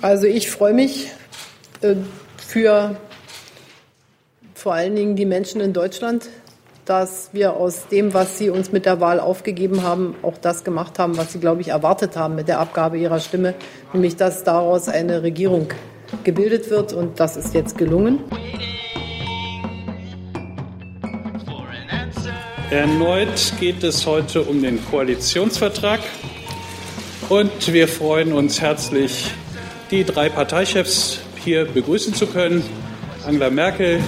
Also ich freue mich äh, für vor allen Dingen die Menschen in Deutschland, dass wir aus dem, was sie uns mit der Wahl aufgegeben haben, auch das gemacht haben, was sie, glaube ich, erwartet haben mit der Abgabe ihrer Stimme, nämlich dass daraus eine Regierung gebildet wird. Und das ist jetzt gelungen. Erneut geht es heute um den Koalitionsvertrag. Und wir freuen uns herzlich, die drei Parteichefs hier begrüßen zu können. Angela Merkel,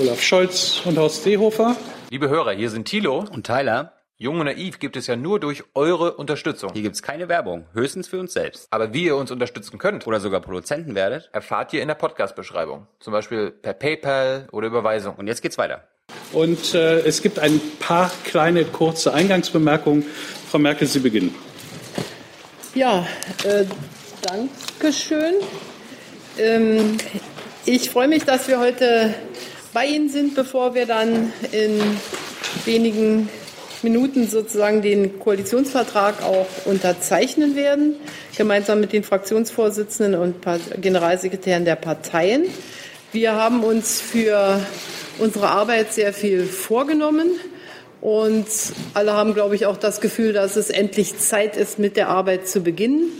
Olaf Scholz und Horst Seehofer. Liebe Hörer, hier sind Thilo und Tyler. Jung und naiv gibt es ja nur durch eure Unterstützung. Hier gibt es keine Werbung, höchstens für uns selbst. Aber wie ihr uns unterstützen könnt oder sogar Produzenten werdet, erfahrt ihr in der Podcast-Beschreibung. Zum Beispiel per PayPal oder Überweisung. Und jetzt geht's weiter. Und äh, es gibt ein paar kleine kurze Eingangsbemerkungen. Frau Merkel, Sie beginnen. Ja, äh, danke schön. Ähm, ich freue mich, dass wir heute bei Ihnen sind, bevor wir dann in wenigen Minuten sozusagen den Koalitionsvertrag auch unterzeichnen werden, gemeinsam mit den Fraktionsvorsitzenden und Generalsekretären der Parteien. Wir haben uns für unsere Arbeit sehr viel vorgenommen und alle haben, glaube ich, auch das Gefühl, dass es endlich Zeit ist, mit der Arbeit zu beginnen.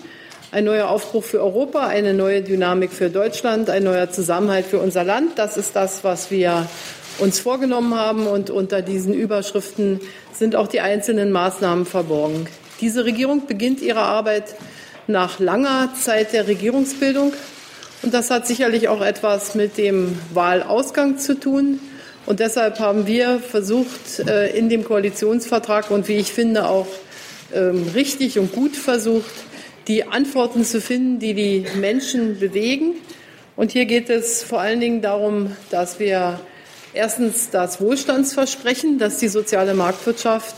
Ein neuer Aufbruch für Europa, eine neue Dynamik für Deutschland, ein neuer Zusammenhalt für unser Land. Das ist das, was wir uns vorgenommen haben. Und unter diesen Überschriften sind auch die einzelnen Maßnahmen verborgen. Diese Regierung beginnt ihre Arbeit nach langer Zeit der Regierungsbildung. Und das hat sicherlich auch etwas mit dem Wahlausgang zu tun. Und deshalb haben wir versucht, äh, in dem Koalitionsvertrag und wie ich finde auch ähm, richtig und gut versucht, die Antworten zu finden, die die Menschen bewegen. Und hier geht es vor allen Dingen darum, dass wir erstens das Wohlstandsversprechen, das die soziale Marktwirtschaft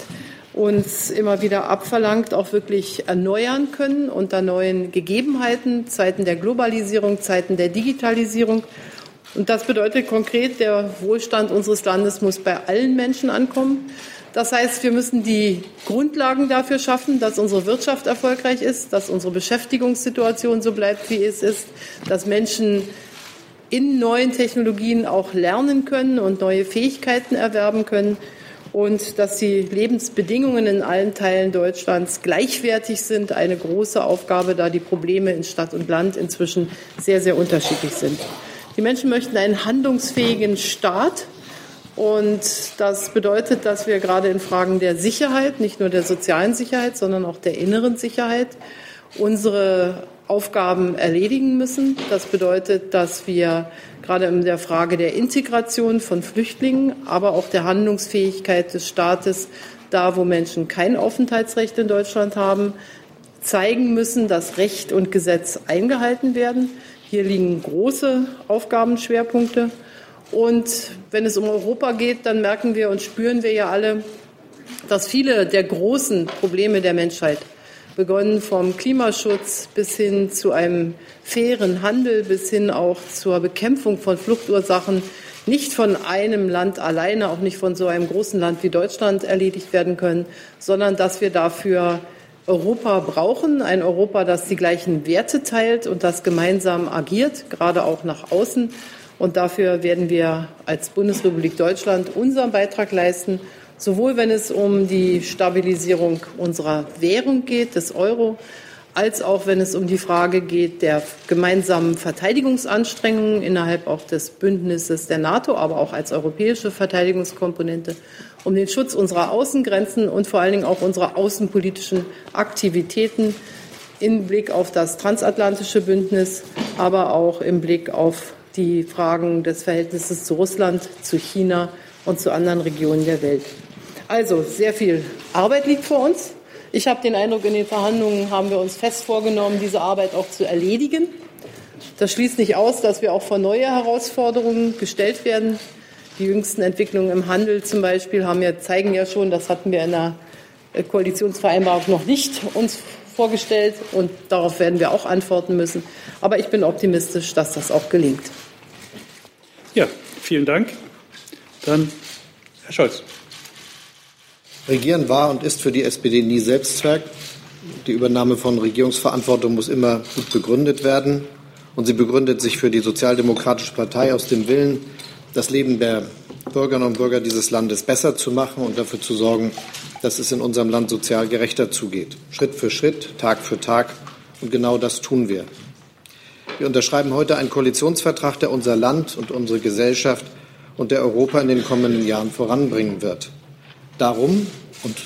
uns immer wieder abverlangt, auch wirklich erneuern können unter neuen Gegebenheiten, Zeiten der Globalisierung, Zeiten der Digitalisierung. Und das bedeutet konkret, der Wohlstand unseres Landes muss bei allen Menschen ankommen. Das heißt, wir müssen die Grundlagen dafür schaffen, dass unsere Wirtschaft erfolgreich ist, dass unsere Beschäftigungssituation so bleibt, wie es ist, dass Menschen in neuen Technologien auch lernen können und neue Fähigkeiten erwerben können und dass die Lebensbedingungen in allen Teilen Deutschlands gleichwertig sind. Eine große Aufgabe, da die Probleme in Stadt und Land inzwischen sehr, sehr unterschiedlich sind. Die Menschen möchten einen handlungsfähigen Staat und das bedeutet, dass wir gerade in Fragen der Sicherheit, nicht nur der sozialen Sicherheit, sondern auch der inneren Sicherheit, unsere Aufgaben erledigen müssen. Das bedeutet, dass wir gerade in der Frage der Integration von Flüchtlingen, aber auch der Handlungsfähigkeit des Staates, da wo Menschen kein Aufenthaltsrecht in Deutschland haben, zeigen müssen, dass Recht und Gesetz eingehalten werden. Hier liegen große Aufgabenschwerpunkte. Und wenn es um Europa geht, dann merken wir und spüren wir ja alle, dass viele der großen Probleme der Menschheit, begonnen vom Klimaschutz bis hin zu einem fairen Handel, bis hin auch zur Bekämpfung von Fluchtursachen, nicht von einem Land alleine, auch nicht von so einem großen Land wie Deutschland erledigt werden können, sondern dass wir dafür Europa brauchen, ein Europa, das die gleichen Werte teilt und das gemeinsam agiert, gerade auch nach außen. Und dafür werden wir als Bundesrepublik Deutschland unseren Beitrag leisten, sowohl wenn es um die Stabilisierung unserer Währung geht, des Euro, als auch wenn es um die Frage geht der gemeinsamen Verteidigungsanstrengungen innerhalb auch des Bündnisses der NATO, aber auch als europäische Verteidigungskomponente, um den Schutz unserer Außengrenzen und vor allen Dingen auch unserer außenpolitischen Aktivitäten im Blick auf das transatlantische Bündnis, aber auch im Blick auf die Fragen des Verhältnisses zu Russland, zu China und zu anderen Regionen der Welt. Also sehr viel Arbeit liegt vor uns. Ich habe den Eindruck, in den Verhandlungen haben wir uns fest vorgenommen, diese Arbeit auch zu erledigen. Das schließt nicht aus, dass wir auch vor neue Herausforderungen gestellt werden. Die jüngsten Entwicklungen im Handel zum Beispiel haben ja, zeigen ja schon, das hatten wir in der Koalitionsvereinbarung noch nicht uns vorgestellt und darauf werden wir auch antworten müssen. Aber ich bin optimistisch, dass das auch gelingt. Ja, vielen Dank. Dann Herr Scholz. Regieren war und ist für die SPD nie Selbstzweck. Die Übernahme von Regierungsverantwortung muss immer gut begründet werden. Und sie begründet sich für die Sozialdemokratische Partei aus dem Willen, das Leben der Bürgerinnen und Bürger dieses Landes besser zu machen und dafür zu sorgen, dass es in unserem Land sozial gerechter zugeht. Schritt für Schritt, Tag für Tag. Und genau das tun wir. Wir unterschreiben heute einen Koalitionsvertrag, der unser Land und unsere Gesellschaft und der Europa in den kommenden Jahren voranbringen wird. Darum, und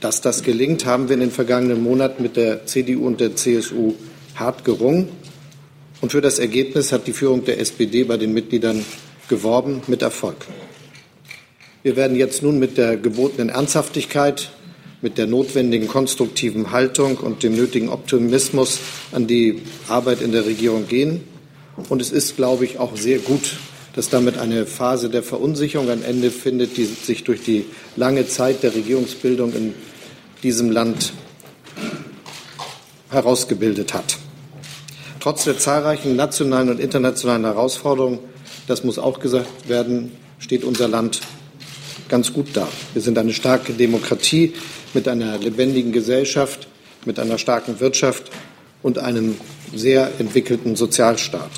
dass das gelingt, haben wir in den vergangenen Monaten mit der CDU und der CSU hart gerungen. Und für das Ergebnis hat die Führung der SPD bei den Mitgliedern geworben, mit Erfolg. Wir werden jetzt nun mit der gebotenen Ernsthaftigkeit, mit der notwendigen konstruktiven Haltung und dem nötigen Optimismus an die Arbeit in der Regierung gehen. Und es ist, glaube ich, auch sehr gut, dass damit eine Phase der Verunsicherung ein Ende findet, die sich durch die lange Zeit der Regierungsbildung in diesem Land herausgebildet hat. Trotz der zahlreichen nationalen und internationalen Herausforderungen, das muss auch gesagt werden, steht unser Land ganz gut da. Wir sind eine starke Demokratie mit einer lebendigen Gesellschaft, mit einer starken Wirtschaft und einem sehr entwickelten Sozialstaat.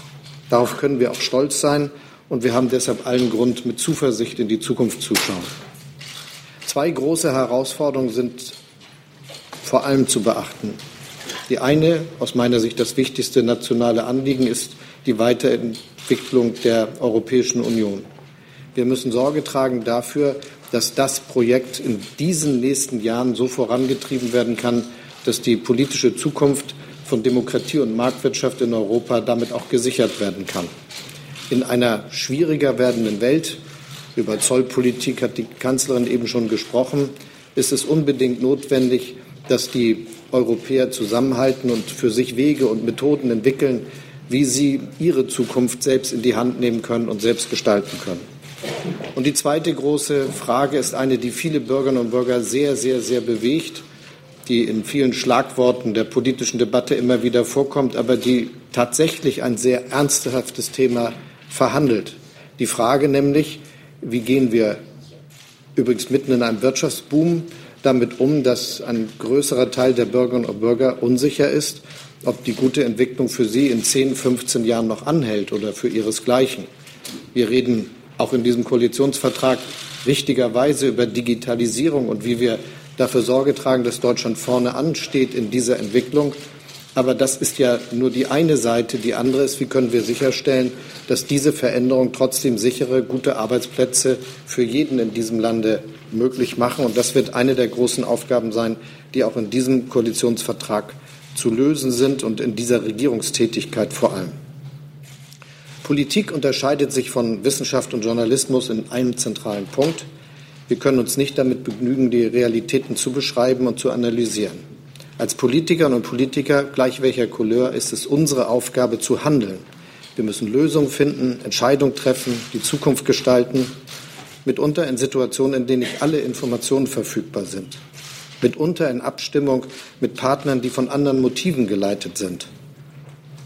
Darauf können wir auch stolz sein und wir haben deshalb allen Grund, mit Zuversicht in die Zukunft zu schauen. Zwei große Herausforderungen sind vor allem zu beachten. Die eine, aus meiner Sicht das wichtigste nationale Anliegen, ist die Weiterentwicklung der Europäischen Union. Wir müssen Sorge tragen dafür, dass das Projekt in diesen nächsten Jahren so vorangetrieben werden kann, dass die politische Zukunft von Demokratie und Marktwirtschaft in Europa damit auch gesichert werden kann. In einer schwieriger werdenden Welt, über Zollpolitik hat die Kanzlerin eben schon gesprochen, ist es unbedingt notwendig, dass die Europäer zusammenhalten und für sich Wege und Methoden entwickeln, wie sie ihre Zukunft selbst in die Hand nehmen können und selbst gestalten können. Und die zweite große Frage ist eine, die viele Bürgerinnen und Bürger sehr, sehr, sehr bewegt, die in vielen Schlagworten der politischen Debatte immer wieder vorkommt, aber die tatsächlich ein sehr ernsthaftes Thema verhandelt. Die Frage nämlich, wie gehen wir übrigens mitten in einem Wirtschaftsboom damit um, dass ein größerer Teil der Bürgerinnen und Bürger unsicher ist, ob die gute Entwicklung für sie in 10, 15 Jahren noch anhält oder für ihresgleichen. Wir reden auch in diesem Koalitionsvertrag richtigerweise über Digitalisierung und wie wir dafür Sorge tragen, dass Deutschland vorne ansteht in dieser Entwicklung. Aber das ist ja nur die eine Seite. Die andere ist, wie können wir sicherstellen, dass diese Veränderung trotzdem sichere, gute Arbeitsplätze für jeden in diesem Lande möglich machen. Und das wird eine der großen Aufgaben sein, die auch in diesem Koalitionsvertrag zu lösen sind und in dieser Regierungstätigkeit vor allem. Politik unterscheidet sich von Wissenschaft und Journalismus in einem zentralen Punkt. Wir können uns nicht damit begnügen, die Realitäten zu beschreiben und zu analysieren. Als Politikerinnen und Politiker, gleich welcher Couleur, ist es unsere Aufgabe zu handeln. Wir müssen Lösungen finden, Entscheidungen treffen, die Zukunft gestalten, mitunter in Situationen, in denen nicht alle Informationen verfügbar sind, mitunter in Abstimmung mit Partnern, die von anderen Motiven geleitet sind.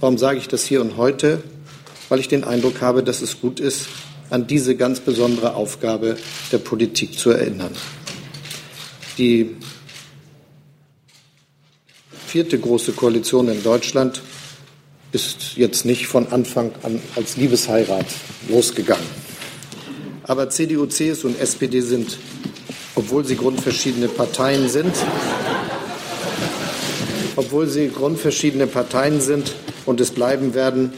Warum sage ich das hier und heute? Weil ich den Eindruck habe, dass es gut ist, an diese ganz besondere Aufgabe der Politik zu erinnern. Die vierte große Koalition in Deutschland ist jetzt nicht von Anfang an als Liebesheirat losgegangen. Aber CDU, CSU und SPD sind, obwohl sie grundverschiedene Parteien sind, obwohl sie grundverschiedene Parteien sind und es bleiben werden,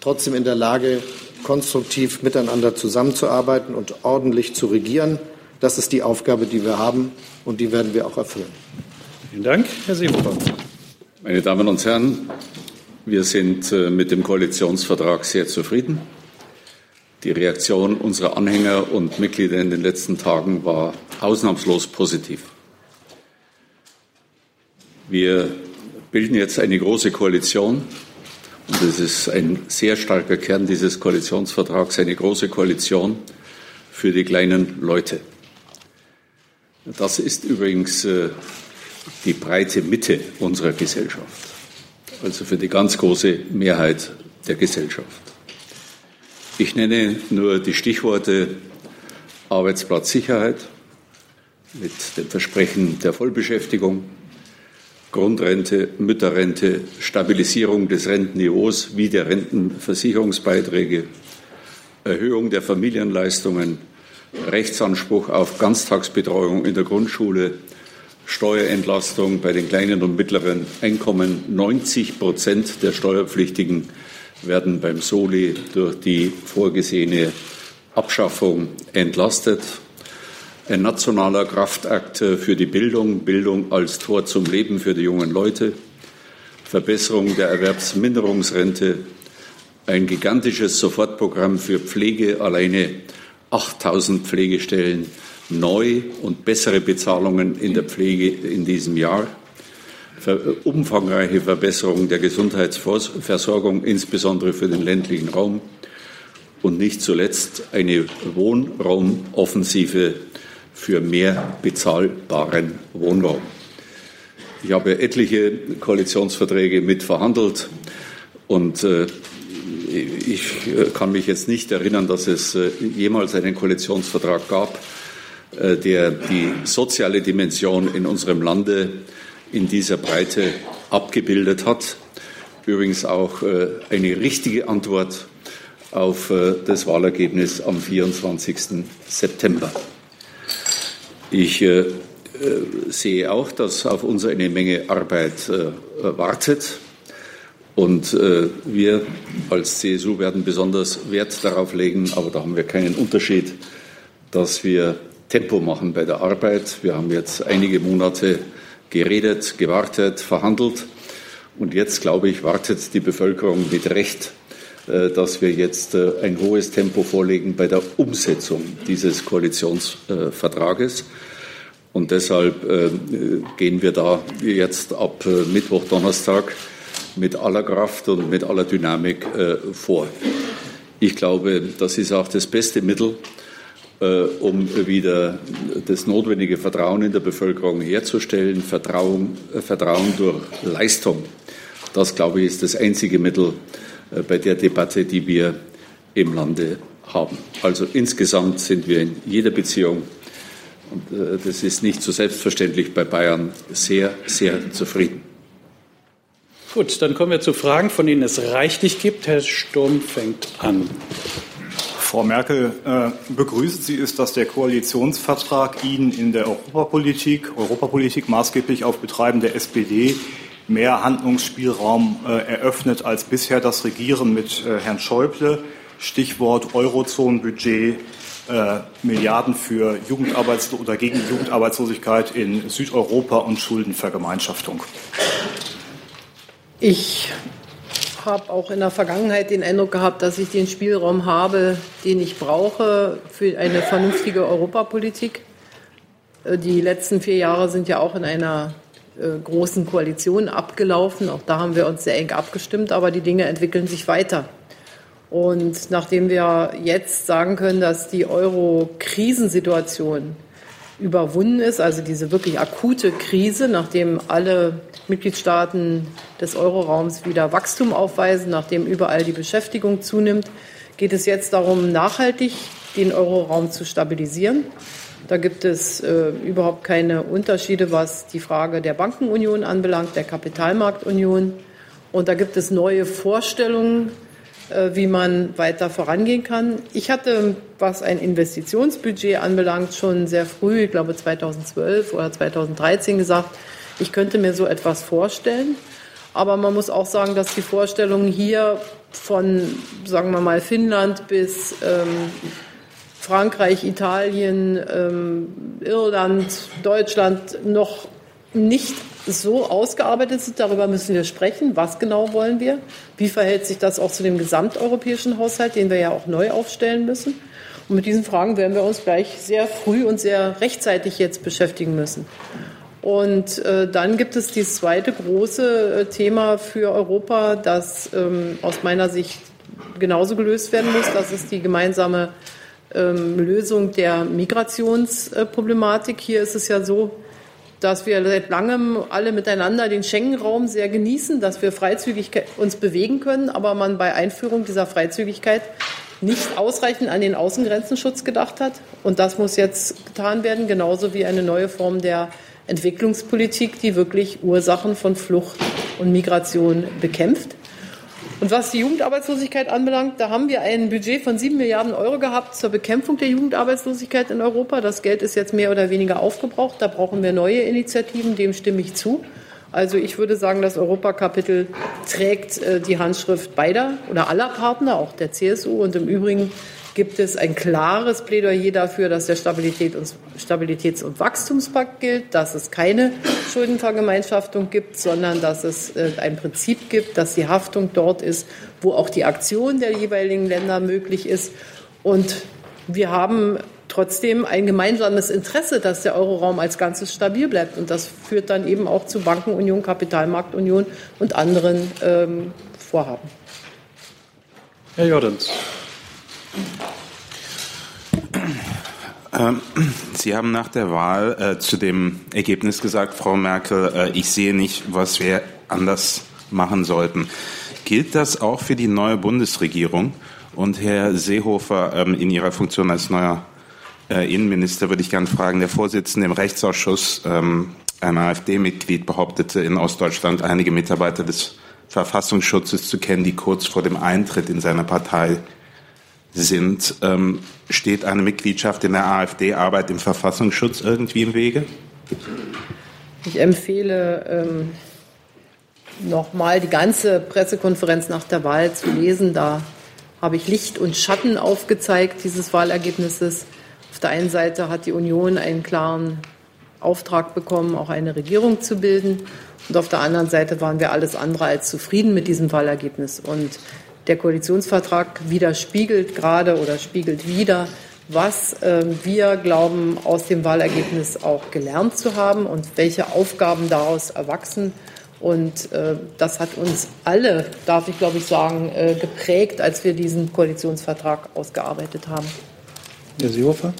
trotzdem in der Lage, konstruktiv miteinander zusammenzuarbeiten und ordentlich zu regieren. Das ist die Aufgabe, die wir haben, und die werden wir auch erfüllen. Vielen Dank, Herr Seehofer. Meine Damen und Herren, wir sind äh, mit dem Koalitionsvertrag sehr zufrieden. Die Reaktion unserer Anhänger und Mitglieder in den letzten Tagen war ausnahmslos positiv. Wir bilden jetzt eine große Koalition und das ist ein sehr starker Kern dieses Koalitionsvertrags, eine große Koalition für die kleinen Leute. Das ist übrigens äh, die breite Mitte unserer Gesellschaft, also für die ganz große Mehrheit der Gesellschaft. Ich nenne nur die Stichworte Arbeitsplatzsicherheit mit dem Versprechen der Vollbeschäftigung, Grundrente, Mütterrente, Stabilisierung des Rentenniveaus wie der Rentenversicherungsbeiträge, Erhöhung der Familienleistungen, Rechtsanspruch auf Ganztagsbetreuung in der Grundschule, Steuerentlastung bei den kleinen und mittleren Einkommen. 90 Prozent der Steuerpflichtigen werden beim Soli durch die vorgesehene Abschaffung entlastet. Ein nationaler Kraftakt für die Bildung, Bildung als Tor zum Leben für die jungen Leute, Verbesserung der Erwerbsminderungsrente, ein gigantisches Sofortprogramm für Pflege, alleine 8000 Pflegestellen neu und bessere Bezahlungen in der Pflege in diesem Jahr, umfangreiche Verbesserung der Gesundheitsversorgung, insbesondere für den ländlichen Raum. Und nicht zuletzt eine Wohnraumoffensive für mehr bezahlbaren Wohnraum. Ich habe etliche Koalitionsverträge mitverhandelt und äh, ich kann mich jetzt nicht erinnern, dass es äh, jemals einen Koalitionsvertrag gab, äh, der die soziale Dimension in unserem Lande in dieser Breite abgebildet hat. Übrigens auch äh, eine richtige Antwort auf das Wahlergebnis am 24. September. Ich sehe auch, dass auf uns eine Menge Arbeit wartet. Und wir als CSU werden besonders Wert darauf legen, aber da haben wir keinen Unterschied, dass wir Tempo machen bei der Arbeit. Wir haben jetzt einige Monate geredet, gewartet, verhandelt. Und jetzt, glaube ich, wartet die Bevölkerung mit Recht, äh, dass wir jetzt äh, ein hohes Tempo vorlegen bei der Umsetzung dieses Koalitionsvertrages. Und deshalb äh, gehen wir da jetzt ab Mittwoch, Donnerstag mit aller Kraft und mit aller Dynamik vor. Ich glaube, das ist auch das beste Mittel, äh, um wieder das notwendige Vertrauen in der Bevölkerung herzustellen. Vertrauen, äh, Vertrauen durch Leistung. Das, glaube ich, ist das einzige Mittel äh, bei der Debatte, die wir im Lande haben. Also insgesamt sind wir in jeder Beziehung, und das ist nicht so selbstverständlich bei Bayern, sehr, sehr zufrieden. Gut, dann kommen wir zu Fragen, von denen es reichlich gibt. Herr Sturm fängt an. Frau Merkel, äh, begrüßt Sie es, dass der Koalitionsvertrag Ihnen in der Europapolitik, Europapolitik maßgeblich auf Betreiben der SPD mehr Handlungsspielraum äh, eröffnet als bisher das Regieren mit äh, Herrn Schäuble. Stichwort Eurozonenbudget, äh, Milliarden für Jugendarbeits oder gegen Jugendarbeitslosigkeit in Südeuropa und Schuldenvergemeinschaftung. Ich habe auch in der Vergangenheit den Eindruck gehabt, dass ich den Spielraum habe, den ich brauche für eine vernünftige Europapolitik. Die letzten vier Jahre sind ja auch in einer großen Koalition abgelaufen. Auch da haben wir uns sehr eng abgestimmt, aber die Dinge entwickeln sich weiter. Und nachdem wir jetzt sagen können, dass die Euro-Krisensituation überwunden ist, also diese wirklich akute Krise, nachdem alle Mitgliedstaaten des Euroraums wieder Wachstum aufweisen, nachdem überall die Beschäftigung zunimmt, geht es jetzt darum, nachhaltig den Euroraum zu stabilisieren. Da gibt es äh, überhaupt keine Unterschiede, was die Frage der Bankenunion anbelangt, der Kapitalmarktunion. Und da gibt es neue Vorstellungen, äh, wie man weiter vorangehen kann. Ich hatte, was ein Investitionsbudget anbelangt, schon sehr früh, ich glaube 2012 oder 2013 gesagt, ich könnte mir so etwas vorstellen. Aber man muss auch sagen, dass die Vorstellungen hier von, sagen wir mal, Finnland bis ähm, Frankreich, Italien, ähm, Irland, Deutschland noch nicht so ausgearbeitet sind. Darüber müssen wir sprechen. Was genau wollen wir? Wie verhält sich das auch zu dem gesamteuropäischen Haushalt, den wir ja auch neu aufstellen müssen? Und mit diesen Fragen werden wir uns gleich sehr früh und sehr rechtzeitig jetzt beschäftigen müssen. Und äh, dann gibt es dieses zweite große äh, Thema für Europa, das ähm, aus meiner Sicht genauso gelöst werden muss. Das ist die gemeinsame ähm, Lösung der Migrationsproblematik. Hier ist es ja so, dass wir seit langem alle miteinander den Schengen-Raum sehr genießen, dass wir freizügig uns bewegen können, aber man bei Einführung dieser Freizügigkeit nicht ausreichend an den Außengrenzenschutz gedacht hat. Und das muss jetzt getan werden, genauso wie eine neue Form der Entwicklungspolitik, die wirklich Ursachen von Flucht und Migration bekämpft. Und was die Jugendarbeitslosigkeit anbelangt, da haben wir ein Budget von sieben Milliarden Euro gehabt zur Bekämpfung der Jugendarbeitslosigkeit in Europa. Das Geld ist jetzt mehr oder weniger aufgebraucht. Da brauchen wir neue Initiativen. Dem stimme ich zu. Also ich würde sagen, das Europakapitel trägt äh, die Handschrift beider oder aller Partner, auch der CSU. Und im Übrigen gibt es ein klares Plädoyer dafür, dass der Stabilität und, Stabilitäts- und Wachstumspakt gilt, dass es keine Schuldenvergemeinschaftung gibt, sondern dass es äh, ein Prinzip gibt, dass die Haftung dort ist, wo auch die Aktion der jeweiligen Länder möglich ist. Und wir haben trotzdem ein gemeinsames Interesse, dass der Euroraum als Ganzes stabil bleibt. Und das führt dann eben auch zu Bankenunion, Kapitalmarktunion und anderen ähm, Vorhaben. Herr Jordans. Ähm, Sie haben nach der Wahl äh, zu dem Ergebnis gesagt, Frau Merkel, äh, ich sehe nicht, was wir anders machen sollten. Gilt das auch für die neue Bundesregierung? Und Herr Seehofer, ähm, in Ihrer Funktion als neuer äh, Innenminister würde ich gerne fragen, der Vorsitzende im Rechtsausschuss, ähm, ein AfD-Mitglied, behauptete in Ostdeutschland einige Mitarbeiter des Verfassungsschutzes zu kennen, die kurz vor dem Eintritt in seine Partei sind. Ähm, steht eine Mitgliedschaft in der AfD-Arbeit im Verfassungsschutz irgendwie im Wege? Ich empfehle, ähm, nochmal die ganze Pressekonferenz nach der Wahl zu lesen. Da habe ich Licht und Schatten aufgezeigt dieses Wahlergebnisses. Auf der einen Seite hat die Union einen klaren Auftrag bekommen, auch eine Regierung zu bilden. Und auf der anderen Seite waren wir alles andere als zufrieden mit diesem Wahlergebnis. Und der Koalitionsvertrag widerspiegelt gerade oder spiegelt wieder, was äh, wir glauben, aus dem Wahlergebnis auch gelernt zu haben und welche Aufgaben daraus erwachsen. Und äh, das hat uns alle, darf ich glaube ich sagen, äh, geprägt, als wir diesen Koalitionsvertrag ausgearbeitet haben. Herr Seehofer?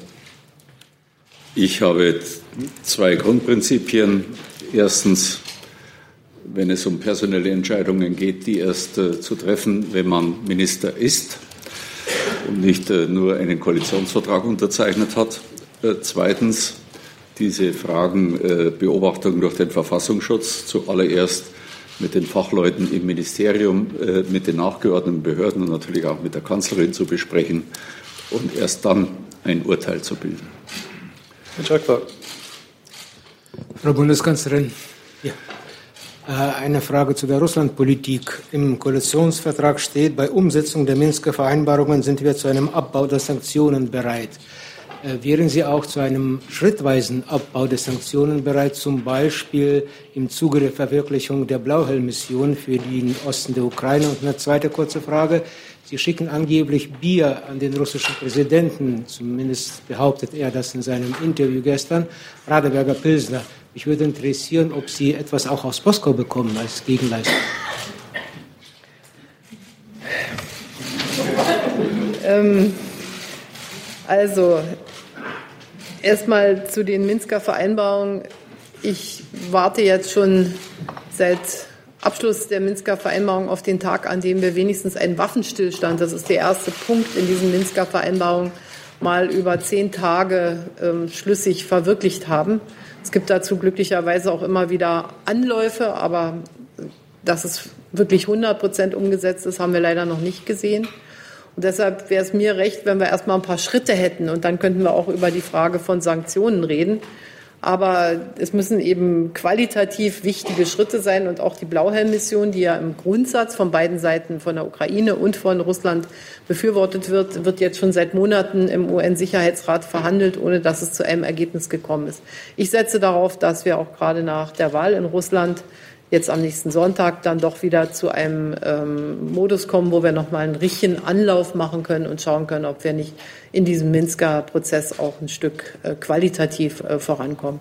Ich habe zwei Grundprinzipien. Erstens, wenn es um personelle Entscheidungen geht, die erst äh, zu treffen, wenn man Minister ist und nicht äh, nur einen Koalitionsvertrag unterzeichnet hat. Äh, zweitens, diese Fragen äh, Beobachtung durch den Verfassungsschutz zuallererst mit den Fachleuten im Ministerium, äh, mit den nachgeordneten Behörden und natürlich auch mit der Kanzlerin zu besprechen und erst dann ein Urteil zu bilden. Herr. Frau Bundeskanzlerin, ja. Äh, eine Frage zu der Russlandpolitik. Im Koalitionsvertrag steht, bei Umsetzung der Minsker Vereinbarungen sind wir zu einem Abbau der Sanktionen bereit. Äh, wären Sie auch zu einem schrittweisen Abbau der Sanktionen bereit, zum Beispiel im Zuge der Verwirklichung der Blauhelm-Mission für den Osten der Ukraine? Und eine zweite kurze Frage. Sie schicken angeblich Bier an den russischen Präsidenten, zumindest behauptet er das in seinem Interview gestern, Radeberger Pilsner. Mich würde interessieren, ob Sie etwas auch aus Moskau bekommen als Gegenleistung. Ähm, also, erstmal zu den Minsker Vereinbarungen. Ich warte jetzt schon seit Abschluss der Minsker Vereinbarung auf den Tag, an dem wir wenigstens einen Waffenstillstand, das ist der erste Punkt in diesen Minsker Vereinbarungen, mal über zehn Tage ähm, schlüssig verwirklicht haben. Es gibt dazu glücklicherweise auch immer wieder Anläufe, aber dass es wirklich 100 Prozent umgesetzt ist, haben wir leider noch nicht gesehen. Und deshalb wäre es mir recht, wenn wir erst mal ein paar Schritte hätten und dann könnten wir auch über die Frage von Sanktionen reden. Aber es müssen eben qualitativ wichtige Schritte sein und auch die Blauhelm-Mission, die ja im Grundsatz von beiden Seiten, von der Ukraine und von Russland befürwortet wird, wird jetzt schon seit Monaten im UN-Sicherheitsrat verhandelt, ohne dass es zu einem Ergebnis gekommen ist. Ich setze darauf, dass wir auch gerade nach der Wahl in Russland jetzt am nächsten Sonntag dann doch wieder zu einem ähm, Modus kommen, wo wir nochmal einen richtigen Anlauf machen können und schauen können, ob wir nicht in diesem Minsker Prozess auch ein Stück äh, qualitativ äh, vorankommen.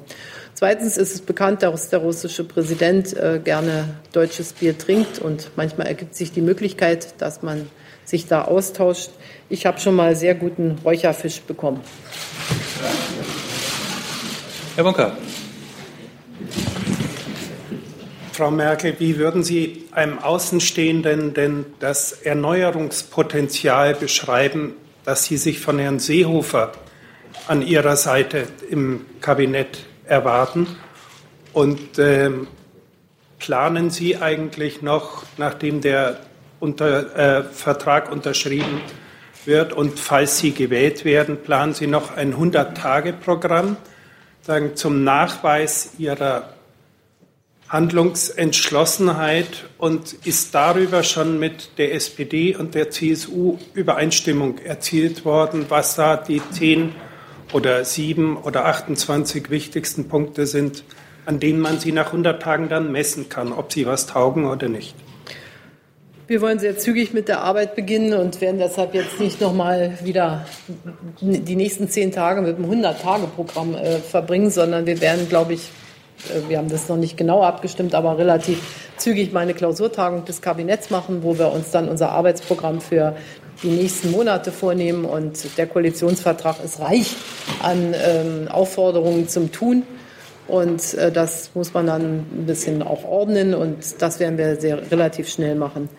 Zweitens ist es bekannt, dass der russische Präsident äh, gerne deutsches Bier trinkt und manchmal ergibt sich die Möglichkeit, dass man sich da austauscht. Ich habe schon mal sehr guten Räucherfisch bekommen. Herr Bunker. Frau Merkel, wie würden Sie einem Außenstehenden denn das Erneuerungspotenzial beschreiben, das Sie sich von Herrn Seehofer an Ihrer Seite im Kabinett erwarten? Und ähm, planen Sie eigentlich noch, nachdem der unter, äh, Vertrag unterschrieben wird und falls Sie gewählt werden, planen Sie noch ein 100-Tage-Programm zum Nachweis Ihrer Handlungsentschlossenheit und ist darüber schon mit der SPD und der CSU Übereinstimmung erzielt worden, was da die zehn oder sieben oder 28 wichtigsten Punkte sind, an denen man sie nach 100 Tagen dann messen kann, ob sie was taugen oder nicht. Wir wollen sehr zügig mit der Arbeit beginnen und werden deshalb jetzt nicht nochmal wieder die nächsten zehn Tage mit einem 100-Tage-Programm äh, verbringen, sondern wir werden, glaube ich, wir haben das noch nicht genau abgestimmt, aber relativ zügig mal eine Klausurtagung des Kabinetts machen, wo wir uns dann unser Arbeitsprogramm für die nächsten Monate vornehmen. Und der Koalitionsvertrag ist reich an ähm, Aufforderungen zum Tun. Und äh, das muss man dann ein bisschen auch ordnen und das werden wir sehr relativ schnell machen.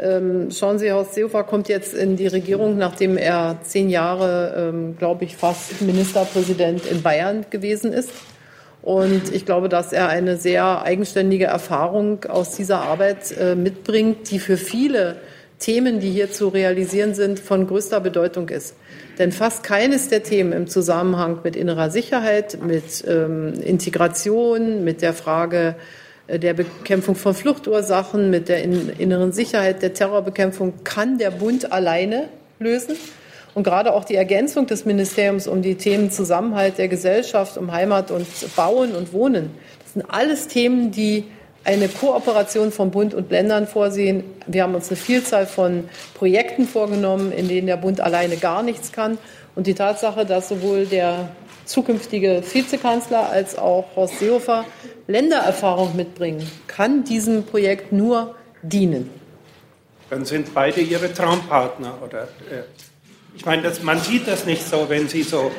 Ähm, schauen Sie, Horst Seehofer kommt jetzt in die Regierung, nachdem er zehn Jahre, ähm, glaube ich, fast Ministerpräsident in Bayern gewesen ist. Und ich glaube, dass er eine sehr eigenständige Erfahrung aus dieser Arbeit äh, mitbringt, die für viele Themen, die hier zu realisieren sind, von größter Bedeutung ist. Denn fast keines der Themen im Zusammenhang mit innerer Sicherheit, mit ähm, Integration, mit der Frage äh, der Bekämpfung von Fluchtursachen, mit der in, inneren Sicherheit, der Terrorbekämpfung kann der Bund alleine lösen. Und gerade auch die Ergänzung des Ministeriums um die Themen Zusammenhalt der Gesellschaft, um Heimat und Bauen und Wohnen, das sind alles Themen, die eine Kooperation von Bund und Ländern vorsehen. Wir haben uns eine Vielzahl von Projekten vorgenommen, in denen der Bund alleine gar nichts kann. Und die Tatsache, dass sowohl der zukünftige Vizekanzler als auch Horst Seehofer Ländererfahrung mitbringen, kann diesem Projekt nur dienen. Dann sind beide Ihre Traumpartner, oder? Ich meine, das, man sieht das nicht so, wenn Sie so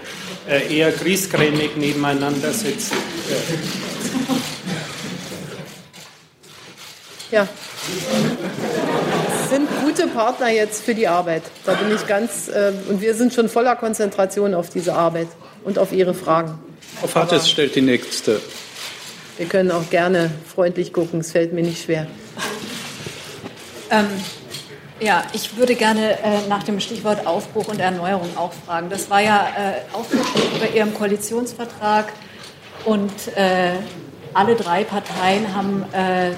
äh, eher griesgrämig nebeneinander sitzen. Ja. Sind gute Partner jetzt für die Arbeit. Da bin ich ganz, äh, und wir sind schon voller Konzentration auf diese Arbeit und auf Ihre Fragen. Frau Fattes stellt die nächste. Wir können auch gerne freundlich gucken, es fällt mir nicht schwer. Ähm, ja, ich würde gerne äh, nach dem Stichwort Aufbruch und Erneuerung auch fragen. Das war ja äh, Aufbruch bei Ihrem Koalitionsvertrag und äh, alle drei Parteien haben äh,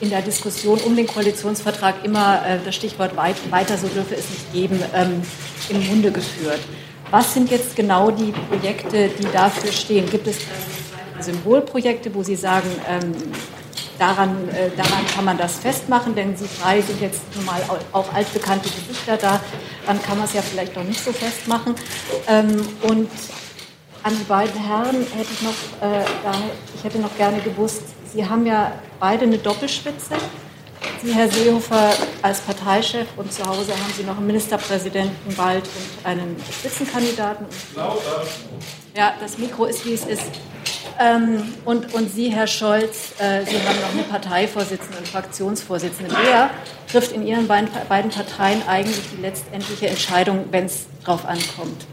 in der Diskussion um den Koalitionsvertrag immer äh, das Stichwort weit, weiter, so dürfe es nicht geben, ähm, im Munde geführt. Was sind jetzt genau die Projekte, die dafür stehen? Gibt es Symbolprojekte, wo Sie sagen, ähm, daran, äh, daran kann man das festmachen, denn Sie drei sind jetzt nun mal auch altbekannte Gesichter da, dann kann man es ja vielleicht noch nicht so festmachen. Ähm, und an die beiden Herren hätte ich noch, äh, ich hätte noch gerne gewusst, Sie haben ja beide eine Doppelspitze. Sie, Herr Seehofer, als Parteichef und zu Hause haben Sie noch einen Ministerpräsidenten bald und einen Spitzenkandidaten. Ja, das Mikro ist, wie es ist. Ähm, und, und Sie, Herr Scholz, äh, Sie haben noch eine Parteivorsitzende und Fraktionsvorsitzende. Wer trifft in Ihren beiden, beiden Parteien eigentlich die letztendliche Entscheidung, wenn es darauf ankommt?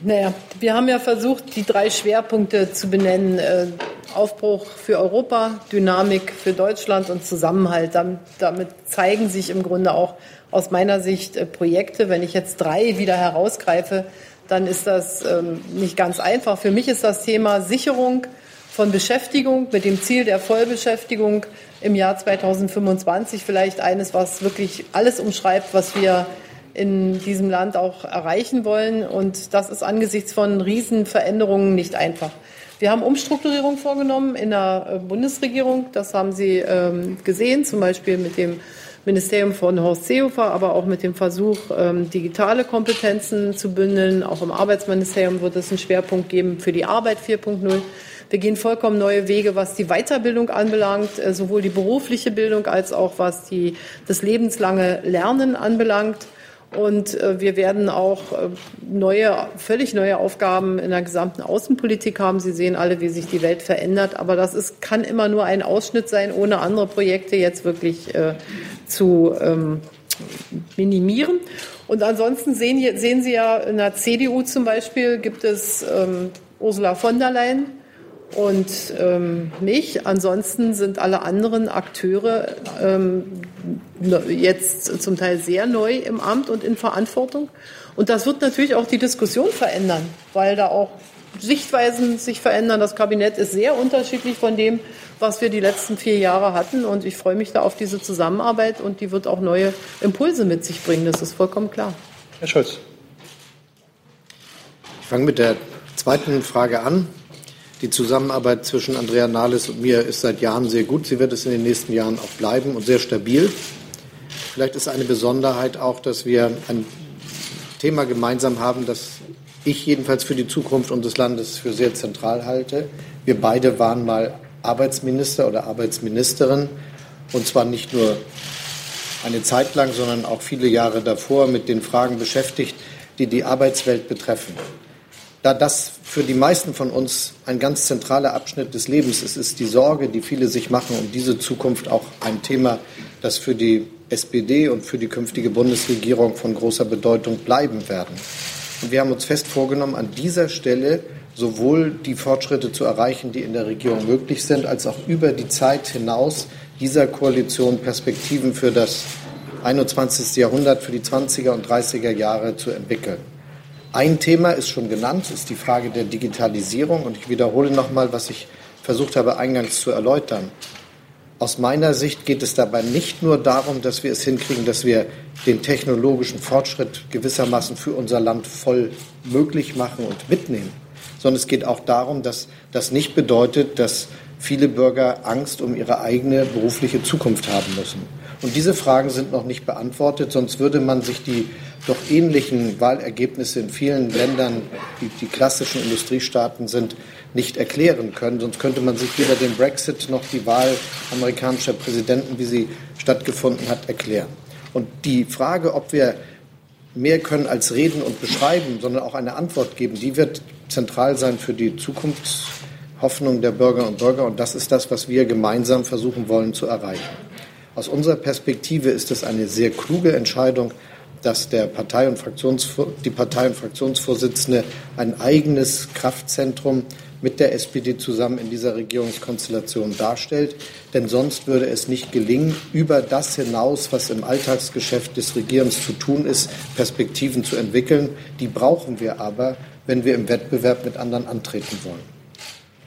Naja, wir haben ja versucht, die drei Schwerpunkte zu benennen. Aufbruch für Europa, Dynamik für Deutschland und Zusammenhalt. Damit, damit zeigen sich im Grunde auch aus meiner Sicht äh, Projekte. Wenn ich jetzt drei wieder herausgreife, dann ist das ähm, nicht ganz einfach. Für mich ist das Thema Sicherung von Beschäftigung mit dem Ziel der Vollbeschäftigung im Jahr 2025 vielleicht eines, was wirklich alles umschreibt, was wir in diesem Land auch erreichen wollen. Und das ist angesichts von Riesenveränderungen nicht einfach. Wir haben Umstrukturierung vorgenommen in der äh, Bundesregierung. Das haben Sie ähm, gesehen, zum Beispiel mit dem Ministerium von Horst Seehofer, aber auch mit dem Versuch, ähm, digitale Kompetenzen zu bündeln. Auch im Arbeitsministerium wird es einen Schwerpunkt geben für die Arbeit 4.0. Wir gehen vollkommen neue Wege, was die Weiterbildung anbelangt, äh, sowohl die berufliche Bildung als auch was die, das lebenslange Lernen anbelangt. Und äh, wir werden auch äh, neue, völlig neue Aufgaben in der gesamten Außenpolitik haben. Sie sehen alle, wie sich die Welt verändert. Aber das ist, kann immer nur ein Ausschnitt sein, ohne andere Projekte jetzt wirklich äh, zu ähm, minimieren. Und ansonsten sehen, sehen Sie ja in der CDU zum Beispiel gibt es ähm, Ursula von der Leyen und ähm, mich. Ansonsten sind alle anderen Akteure ähm, jetzt zum Teil sehr neu im Amt und in Verantwortung. Und das wird natürlich auch die Diskussion verändern, weil da auch Sichtweisen sich verändern. Das Kabinett ist sehr unterschiedlich von dem, was wir die letzten vier Jahre hatten. Und ich freue mich da auf diese Zusammenarbeit und die wird auch neue Impulse mit sich bringen. Das ist vollkommen klar. Herr Scholz. Ich fange mit der zweiten Frage an. Die Zusammenarbeit zwischen Andrea Nahles und mir ist seit Jahren sehr gut. Sie wird es in den nächsten Jahren auch bleiben und sehr stabil. Vielleicht ist eine Besonderheit auch, dass wir ein Thema gemeinsam haben, das ich jedenfalls für die Zukunft unseres Landes für sehr zentral halte. Wir beide waren mal Arbeitsminister oder Arbeitsministerin und zwar nicht nur eine Zeit lang, sondern auch viele Jahre davor mit den Fragen beschäftigt, die die Arbeitswelt betreffen. Da das für die meisten von uns ein ganz zentraler Abschnitt des Lebens ist, ist die Sorge, die viele sich machen um diese Zukunft auch ein Thema, das für die SPD und für die künftige Bundesregierung von großer Bedeutung bleiben werden. Und wir haben uns fest vorgenommen, an dieser Stelle sowohl die Fortschritte zu erreichen, die in der Regierung möglich sind, als auch über die Zeit hinaus dieser Koalition Perspektiven für das 21. Jahrhundert, für die 20er und 30er Jahre zu entwickeln. Ein Thema ist schon genannt, ist die Frage der Digitalisierung. Und ich wiederhole noch mal, was ich versucht habe, eingangs zu erläutern. Aus meiner Sicht geht es dabei nicht nur darum, dass wir es hinkriegen, dass wir den technologischen Fortschritt gewissermaßen für unser Land voll möglich machen und mitnehmen, sondern es geht auch darum, dass das nicht bedeutet, dass viele Bürger Angst um ihre eigene berufliche Zukunft haben müssen. Und diese Fragen sind noch nicht beantwortet, sonst würde man sich die doch ähnlichen Wahlergebnisse in vielen Ländern, die die klassischen Industriestaaten sind, nicht erklären können. Sonst könnte man sich weder den Brexit noch die Wahl amerikanischer Präsidenten, wie sie stattgefunden hat, erklären. Und die Frage, ob wir mehr können als reden und beschreiben, sondern auch eine Antwort geben, die wird zentral sein für die Zukunftshoffnung der Bürger und Bürger. Und das ist das, was wir gemeinsam versuchen wollen zu erreichen. Aus unserer Perspektive ist es eine sehr kluge Entscheidung, dass der Partei und die Partei- und Fraktionsvorsitzende ein eigenes Kraftzentrum mit der SPD zusammen in dieser Regierungskonstellation darstellt. Denn sonst würde es nicht gelingen, über das hinaus, was im Alltagsgeschäft des Regierens zu tun ist, Perspektiven zu entwickeln. Die brauchen wir aber, wenn wir im Wettbewerb mit anderen antreten wollen.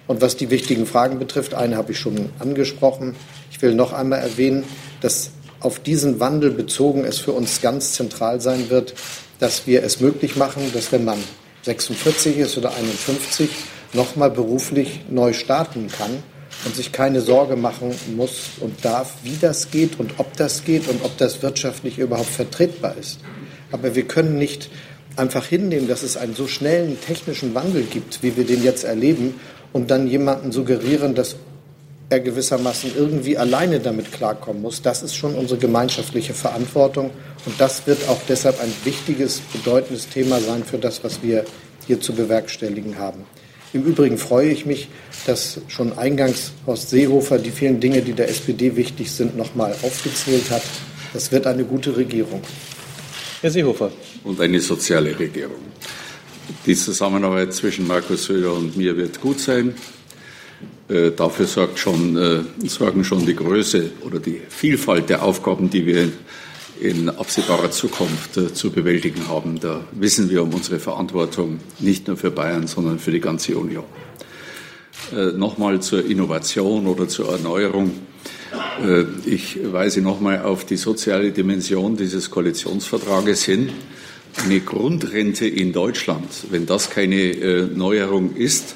Und was die wichtigen Fragen betrifft, eine habe ich schon angesprochen. Ich will noch einmal erwähnen, dass auf diesen Wandel bezogen es für uns ganz zentral sein wird, dass wir es möglich machen, dass wenn man 46 ist oder 51, nochmal beruflich neu starten kann und sich keine Sorge machen muss und darf, wie das geht und ob das geht und ob das wirtschaftlich überhaupt vertretbar ist. Aber wir können nicht einfach hinnehmen, dass es einen so schnellen technischen Wandel gibt, wie wir den jetzt erleben, und dann jemanden suggerieren, dass er gewissermaßen irgendwie alleine damit klarkommen muss. Das ist schon unsere gemeinschaftliche Verantwortung. Und das wird auch deshalb ein wichtiges, bedeutendes Thema sein für das, was wir hier zu bewerkstelligen haben. Im Übrigen freue ich mich, dass schon eingangs Horst Seehofer die vielen Dinge, die der SPD wichtig sind, noch mal aufgezählt hat. Das wird eine gute Regierung. Herr Seehofer. Und eine soziale Regierung. Die Zusammenarbeit zwischen Markus Söder und mir wird gut sein. Äh, dafür sorgt schon, äh, sorgen schon die Größe oder die Vielfalt der Aufgaben, die wir in absehbarer Zukunft äh, zu bewältigen haben. Da wissen wir um unsere Verantwortung nicht nur für Bayern, sondern für die ganze Union. Äh, nochmal zur Innovation oder zur Erneuerung. Äh, ich weise nochmal auf die soziale Dimension dieses Koalitionsvertrages hin. Eine Grundrente in Deutschland, wenn das keine Neuerung ist,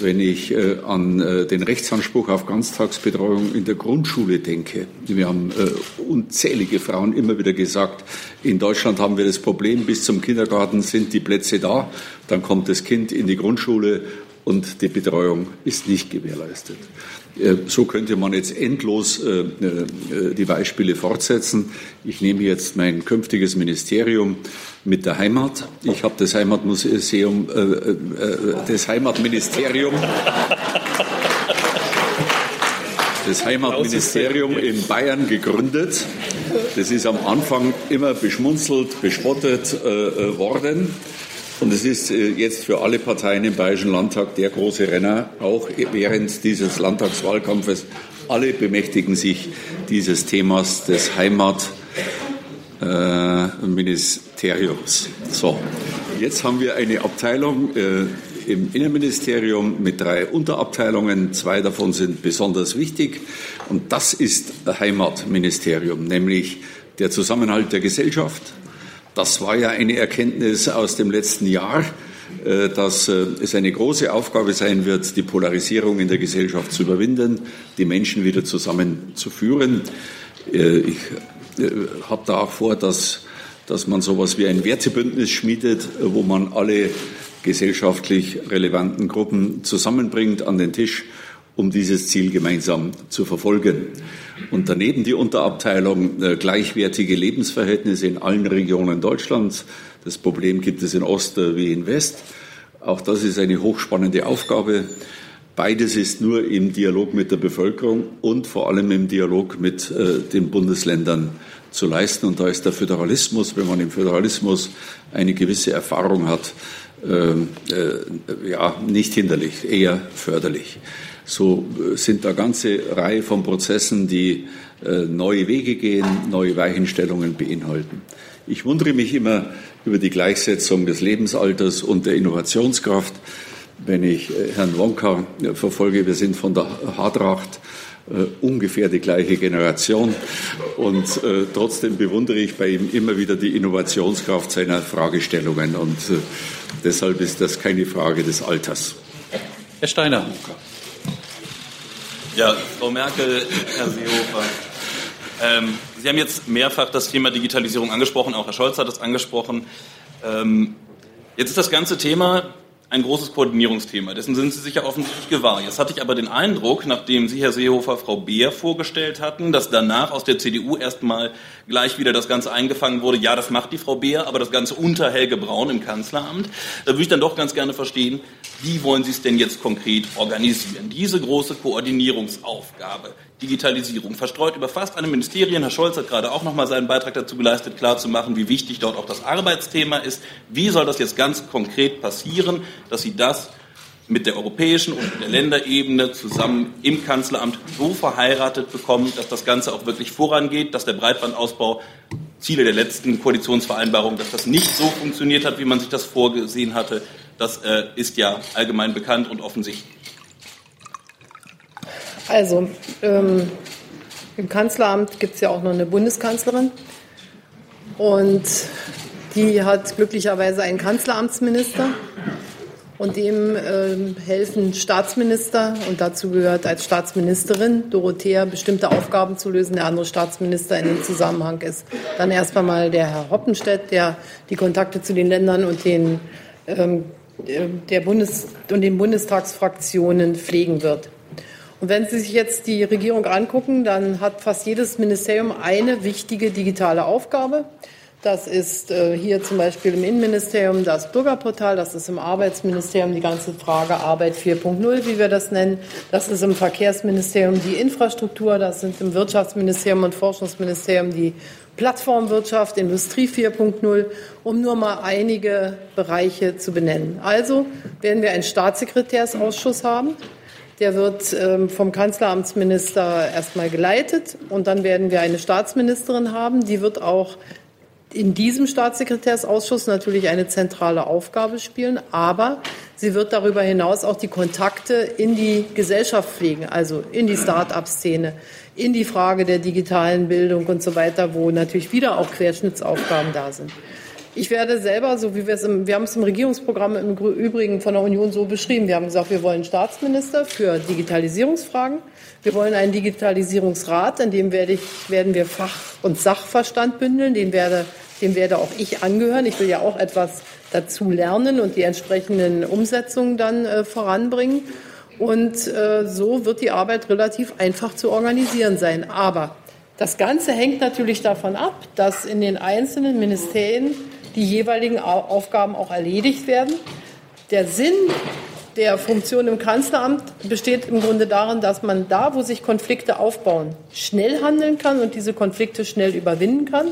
wenn ich äh, an äh, den Rechtsanspruch auf Ganztagsbetreuung in der Grundschule denke. Wir haben äh, unzählige Frauen immer wieder gesagt, in Deutschland haben wir das Problem, bis zum Kindergarten sind die Plätze da, dann kommt das Kind in die Grundschule und die Betreuung ist nicht gewährleistet. Äh, so könnte man jetzt endlos äh, äh, die Beispiele fortsetzen. Ich nehme jetzt mein künftiges Ministerium mit der Heimat. Ich habe das Heimatmuseum, das Heimatministerium. das Heimatministerium in Bayern gegründet. Das ist am Anfang immer beschmunzelt, bespottet worden. Und es ist äh, jetzt für alle Parteien im Bayerischen Landtag der große Renner, auch während dieses Landtagswahlkampfes. Alle bemächtigen sich dieses Themas des Heimatministeriums. Äh, so, jetzt haben wir eine Abteilung äh, im Innenministerium mit drei Unterabteilungen. Zwei davon sind besonders wichtig. Und das ist Heimatministerium, nämlich der Zusammenhalt der Gesellschaft. Das war ja eine Erkenntnis aus dem letzten Jahr, äh, dass äh, es eine große Aufgabe sein wird, die Polarisierung in der Gesellschaft zu überwinden, die Menschen wieder zusammenzuführen. Äh, ich habe da auch vor, dass, dass man so etwas wie ein Wertebündnis schmiedet, wo man alle gesellschaftlich relevanten Gruppen zusammenbringt an den Tisch, um dieses Ziel gemeinsam zu verfolgen. Und daneben die Unterabteilung äh, gleichwertige Lebensverhältnisse in allen Regionen Deutschlands. Das Problem gibt es in Ost wie in West. Auch das ist eine hochspannende Aufgabe. Beides ist nur im Dialog mit der Bevölkerung und vor allem im Dialog mit äh, den Bundesländern zu leisten. Und da ist der Föderalismus, wenn man im Föderalismus eine gewisse Erfahrung hat, ähm, äh, ja, nicht hinderlich, eher förderlich. So äh, sind da ganze Reihe von Prozessen, die äh, neue Wege gehen, neue Weichenstellungen beinhalten. Ich wundere mich immer über die Gleichsetzung des Lebensalters und der Innovationskraft. Wenn ich Herrn Wonka verfolge, wir sind von der Hadracht äh, ungefähr die gleiche Generation. Und äh, trotzdem bewundere ich bei ihm immer wieder die Innovationskraft seiner Fragestellungen. Und äh, deshalb ist das keine Frage des Alters. Herr Steiner. Ja, Frau Merkel, Herr Seehofer. Ähm, Sie haben jetzt mehrfach das Thema Digitalisierung angesprochen, auch Herr Scholz hat es angesprochen. Ähm, jetzt ist das ganze Thema ein großes Koordinierungsthema. Dessen sind Sie sich ja offensichtlich gewahr. Jetzt hatte ich aber den Eindruck, nachdem Sie, Herr Seehofer, Frau Beer vorgestellt hatten, dass danach aus der CDU erstmal gleich wieder das Ganze eingefangen wurde. Ja, das macht die Frau Beer, aber das Ganze unter Helge Braun im Kanzleramt. Da würde ich dann doch ganz gerne verstehen, wie wollen Sie es denn jetzt konkret organisieren? Diese große Koordinierungsaufgabe, Digitalisierung, verstreut über fast alle Ministerien. Herr Scholz hat gerade auch noch mal seinen Beitrag dazu geleistet, klarzumachen, wie wichtig dort auch das Arbeitsthema ist. Wie soll das jetzt ganz konkret passieren, dass Sie das mit der europäischen und der Länderebene zusammen im Kanzleramt so verheiratet bekommen, dass das Ganze auch wirklich vorangeht, dass der Breitbandausbau Ziele der letzten Koalitionsvereinbarung, dass das nicht so funktioniert hat, wie man sich das vorgesehen hatte, das äh, ist ja allgemein bekannt und offensichtlich. Also, ähm, im Kanzleramt gibt es ja auch noch eine Bundeskanzlerin. Und die hat glücklicherweise einen Kanzleramtsminister. Und dem äh, helfen Staatsminister und dazu gehört als Staatsministerin Dorothea bestimmte Aufgaben zu lösen. Der andere Staatsminister in dem Zusammenhang ist dann erst einmal der Herr Hoppenstedt, der die Kontakte zu den Ländern und den ähm, der Bundes und den Bundestagsfraktionen pflegen wird. Und wenn Sie sich jetzt die Regierung angucken, dann hat fast jedes Ministerium eine wichtige digitale Aufgabe. Das ist äh, hier zum Beispiel im Innenministerium das Bürgerportal, das ist im Arbeitsministerium die ganze Frage Arbeit 4.0, wie wir das nennen. Das ist im Verkehrsministerium die Infrastruktur, das sind im Wirtschaftsministerium und Forschungsministerium die Plattformwirtschaft, Industrie 4.0, um nur mal einige Bereiche zu benennen. Also werden wir einen Staatssekretärsausschuss haben. Der wird ähm, vom Kanzleramtsminister erstmal geleitet und dann werden wir eine Staatsministerin haben. Die wird auch in diesem Staatssekretärsausschuss natürlich eine zentrale Aufgabe spielen, aber sie wird darüber hinaus auch die Kontakte in die Gesellschaft pflegen, also in die Start-up-Szene, in die Frage der digitalen Bildung und so weiter, wo natürlich wieder auch Querschnittsaufgaben da sind. Ich werde selber, so wie wir es im, wir haben es im Regierungsprogramm im Übrigen von der Union so beschrieben. Wir haben gesagt, wir wollen Staatsminister für Digitalisierungsfragen. Wir wollen einen Digitalisierungsrat, in dem werde ich, werden wir Fach- und Sachverstand bündeln. Den werde, dem werde auch ich angehören. Ich will ja auch etwas dazu lernen und die entsprechenden Umsetzungen dann äh, voranbringen. Und äh, so wird die Arbeit relativ einfach zu organisieren sein. Aber das Ganze hängt natürlich davon ab, dass in den einzelnen Ministerien die jeweiligen Aufgaben auch erledigt werden. Der Sinn der Funktion im Kanzleramt besteht im Grunde darin, dass man da, wo sich Konflikte aufbauen, schnell handeln kann und diese Konflikte schnell überwinden kann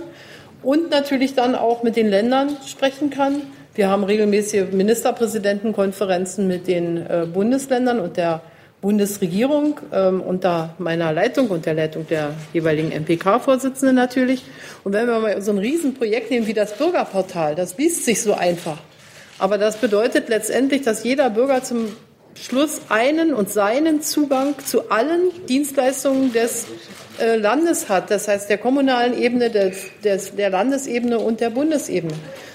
und natürlich dann auch mit den Ländern sprechen kann. Wir haben regelmäßige Ministerpräsidentenkonferenzen mit den äh, Bundesländern und der Bundesregierung ähm, unter meiner Leitung und der Leitung der jeweiligen MPK-Vorsitzenden natürlich. Und wenn wir mal so ein Riesenprojekt nehmen wie das Bürgerportal, das liest sich so einfach. Aber das bedeutet letztendlich, dass jeder Bürger zum Schluss einen und seinen Zugang zu allen Dienstleistungen des äh, Landes hat. Das heißt der kommunalen Ebene, des, des, der Landesebene und der Bundesebene.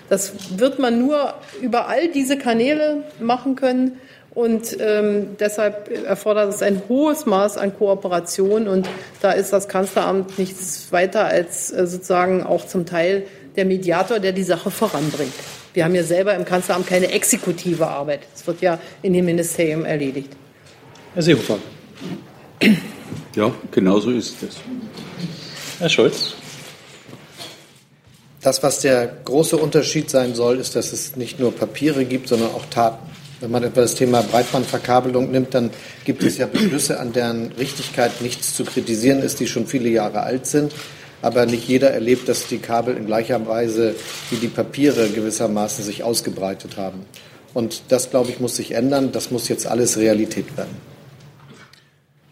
Das wird man nur über all diese Kanäle machen können. Und ähm, deshalb erfordert es ein hohes Maß an Kooperation. Und da ist das Kanzleramt nichts weiter als äh, sozusagen auch zum Teil der Mediator, der die Sache voranbringt. Wir haben ja selber im Kanzleramt keine exekutive Arbeit. Es wird ja in dem Ministerium erledigt. Herr Seehofer. Ja, genau so ist es. Herr Scholz. Das, was der große Unterschied sein soll, ist, dass es nicht nur Papiere gibt, sondern auch Taten. Wenn man etwa das Thema Breitbandverkabelung nimmt, dann gibt es ja Beschlüsse, an deren Richtigkeit nichts zu kritisieren ist, die schon viele Jahre alt sind aber nicht jeder erlebt, dass die Kabel in gleicher Weise wie die Papiere gewissermaßen sich ausgebreitet haben. Und das, glaube ich, muss sich ändern. Das muss jetzt alles Realität werden.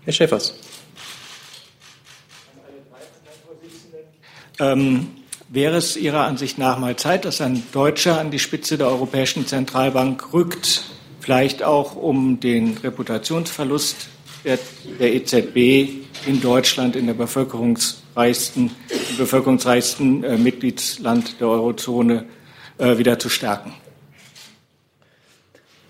Herr Schäfers. Ähm, wäre es Ihrer Ansicht nach mal Zeit, dass ein Deutscher an die Spitze der Europäischen Zentralbank rückt, vielleicht auch um den Reputationsverlust der, der EZB in Deutschland in der bevölkerungsreichsten, bevölkerungsreichsten äh, Mitgliedsland der Eurozone äh, wieder zu stärken.